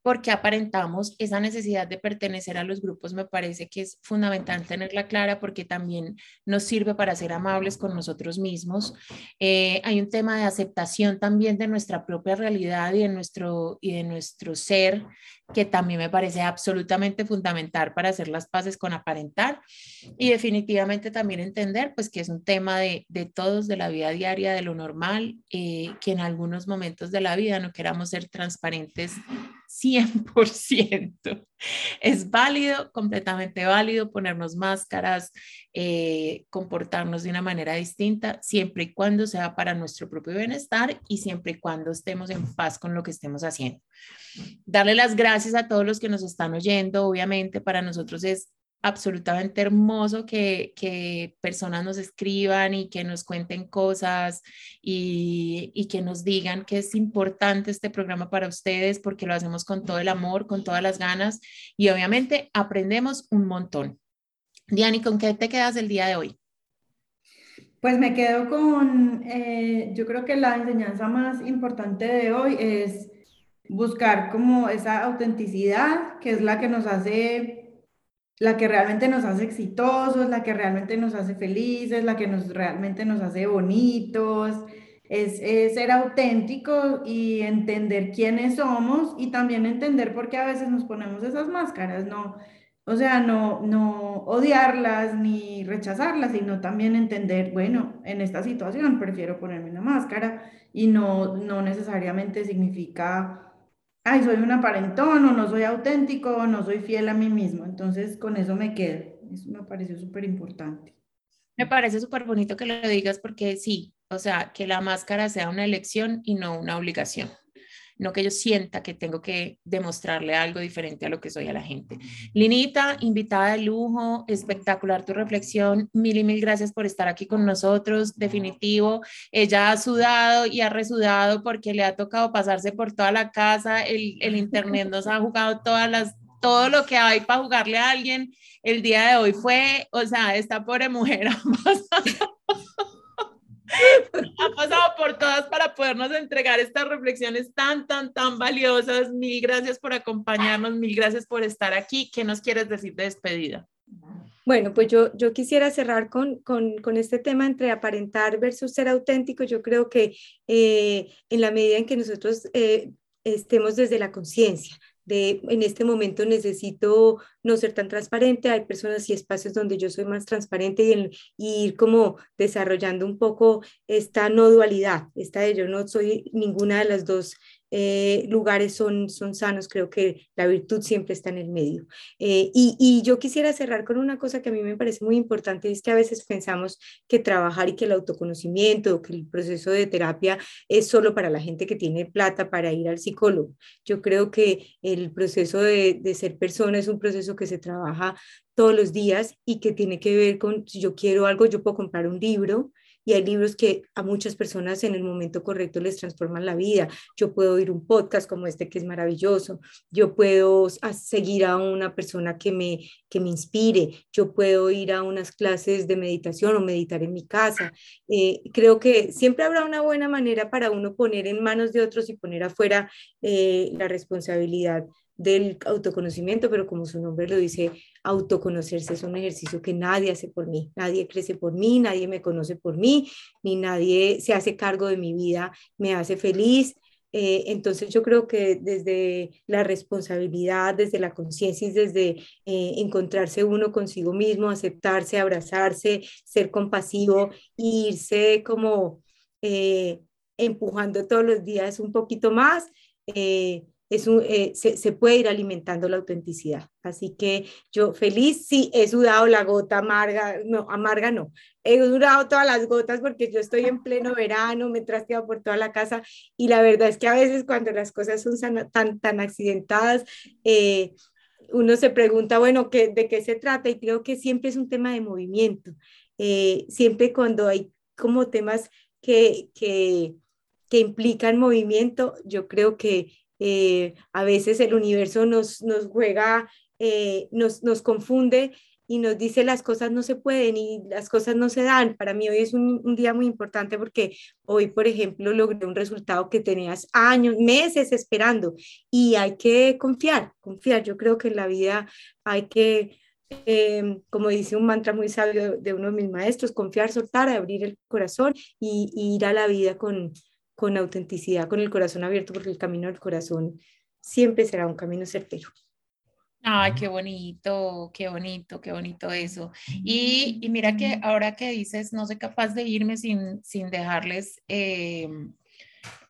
porque aparentamos esa necesidad de pertenecer a los grupos, me parece que es fundamental tenerla clara porque también nos sirve para ser amables con nosotros mismos. Eh, hay un tema de aceptación también de nuestra propia realidad y de nuestro, y de nuestro ser que también me parece absolutamente fundamental para hacer las paces con aparentar y definitivamente también entender pues que es un tema de, de todos, de la vida diaria, de lo normal, eh, que en algunos momentos de la vida no queramos ser transparentes 100%. Es válido, completamente válido ponernos máscaras, eh, comportarnos de una manera distinta, siempre y cuando sea para nuestro propio bienestar y siempre y cuando estemos en paz con lo que estemos haciendo. Darle las gracias a todos los que nos están oyendo, obviamente para nosotros es absolutamente hermoso que, que, personas nos escriban y que nos cuenten cosas y, y, que nos digan que es importante este programa para ustedes porque lo hacemos con todo el amor, con todas las ganas y obviamente aprendemos un montón. Diani, ¿con qué te quedas el día de hoy? Pues me quedo con, eh, yo creo que la enseñanza más importante de hoy es buscar como esa autenticidad, que es la que nos hace la que realmente nos hace exitosos, la que realmente nos hace felices, la que nos realmente nos hace bonitos, es, ser auténtico y entender quiénes somos y también entender por qué a veces nos ponemos esas máscaras, no, o sea, no, no odiarlas ni rechazarlas, sino también entender, bueno, en esta situación prefiero ponerme una máscara y no, no necesariamente significa ay, soy un aparentón o no soy auténtico o no soy fiel a mí mismo. Entonces, con eso me quedo. Eso me pareció súper importante. Me parece súper bonito que lo digas porque sí, o sea, que la máscara sea una elección y no una obligación no que yo sienta que tengo que demostrarle algo diferente a lo que soy a la gente. Linita, invitada de lujo, espectacular tu reflexión, mil y mil gracias por estar aquí con nosotros, definitivo, ella ha sudado y ha resudado porque le ha tocado pasarse por toda la casa, el, el internet nos ha jugado todas las todo lo que hay para jugarle a alguien. El día de hoy fue, o sea, esta pobre mujer ha ha pasado por todas para podernos entregar estas reflexiones tan, tan, tan valiosas. Mil gracias por acompañarnos, mil gracias por estar aquí. ¿Qué nos quieres decir de despedida? Bueno, pues yo, yo quisiera cerrar con, con, con este tema entre aparentar versus ser auténtico. Yo creo que eh, en la medida en que nosotros eh, estemos desde la conciencia, de en este momento necesito no ser tan transparente, hay personas y espacios donde yo soy más transparente y, y, ir como desarrollando un poco esta no dualidad, esta de yo no soy ninguna de las dos eh, lugares son, son sanos, creo que la virtud siempre está en el medio. Eh, y, yo quisiera cerrar con una cosa que a mí me parece muy importante, es que a veces pensamos que trabajar y que el autoconocimiento que el proceso de terapia es solo para la gente que tiene plata para ir al psicólogo. Yo creo que el proceso de ser persona es un proceso que se trabaja todos los días y que tiene que ver con, si yo quiero algo, yo puedo comprar un libro, y hay libros que a muchas personas en el momento correcto les transforman la vida. Yo puedo oír un podcast como este que es maravilloso, yo puedo seguir a una persona que me, que me inspire, yo puedo ir a unas clases de meditación o meditar en mi casa. Eh, creo que siempre habrá una buena manera para uno poner en manos de otros y poner afuera eh, la responsabilidad del autoconocimiento, pero como su nombre lo dice, autoconocerse es un ejercicio que nadie hace por mí, nadie crece por mí, nadie me conoce por mí, ni nadie se hace cargo de mi vida, me hace feliz. Eh, entonces yo creo que desde la responsabilidad, desde la conciencia y desde eh, encontrarse uno consigo mismo, aceptarse, abrazarse, ser compasivo, irse como eh, empujando todos los días un poquito más es un, eh, se, puede ir alimentando la autenticidad. Así que yo feliz, sí, he sudado la gota amarga, no, amarga no, he sudado todas las gotas porque yo estoy en pleno verano, me he trasteado por toda la casa y la verdad es que a veces cuando las cosas son tan, tan accidentadas, eh, uno se pregunta, bueno, ¿qué, ¿de qué se trata? Y creo que siempre es un tema de movimiento. Eh, siempre cuando hay como temas que, que, que implican movimiento, yo creo que eh, a veces el universo nos, nos juega, eh, nos, nos confunde y nos dice las cosas no se pueden y las cosas no se dan. Para mí hoy es un, un, día muy importante porque hoy, por ejemplo, logré un resultado que tenías años, meses esperando y hay que confiar, confiar. Yo creo que en la vida hay que, eh, como dice un mantra muy sabio de uno de mis maestros, confiar, soltar, abrir el corazón y, y ir a la vida con, con autenticidad, con el corazón abierto, porque el camino del corazón siempre será un camino certero. Ay, qué bonito, qué bonito, qué bonito eso. Y, y mira que ahora que dices, no soy capaz de irme sin, sin dejarles eh,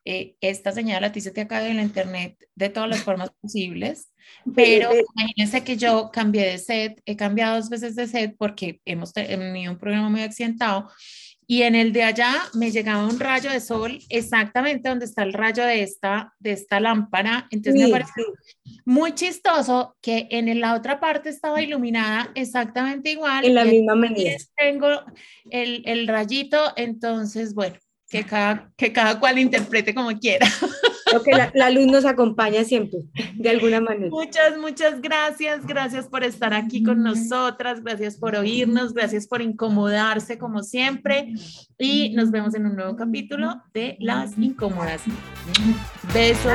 eh, esta señal a ti se te acaba en la internet de todas las formas posibles, pero imagínense que yo cambié de set, he cambiado dos veces de set porque hemos tenido un programa muy accidentado y en el de allá me llegaba un rayo de sol exactamente donde está el rayo de esta, de esta lámpara. Entonces me pareció muy chistoso que en la otra parte estaba iluminada exactamente igual. En la misma manera. Tengo el, el rayito, entonces, bueno, que cada, que cada cual interprete como quiera. Creo que la, luz nos acompaña siempre, de alguna manera. Muchas, muchas gracias. Gracias por estar aquí con nosotras. Gracias por oírnos. Gracias por incomodarse como siempre. Y nos vemos en un nuevo capítulo de Las Incómodas. Besos.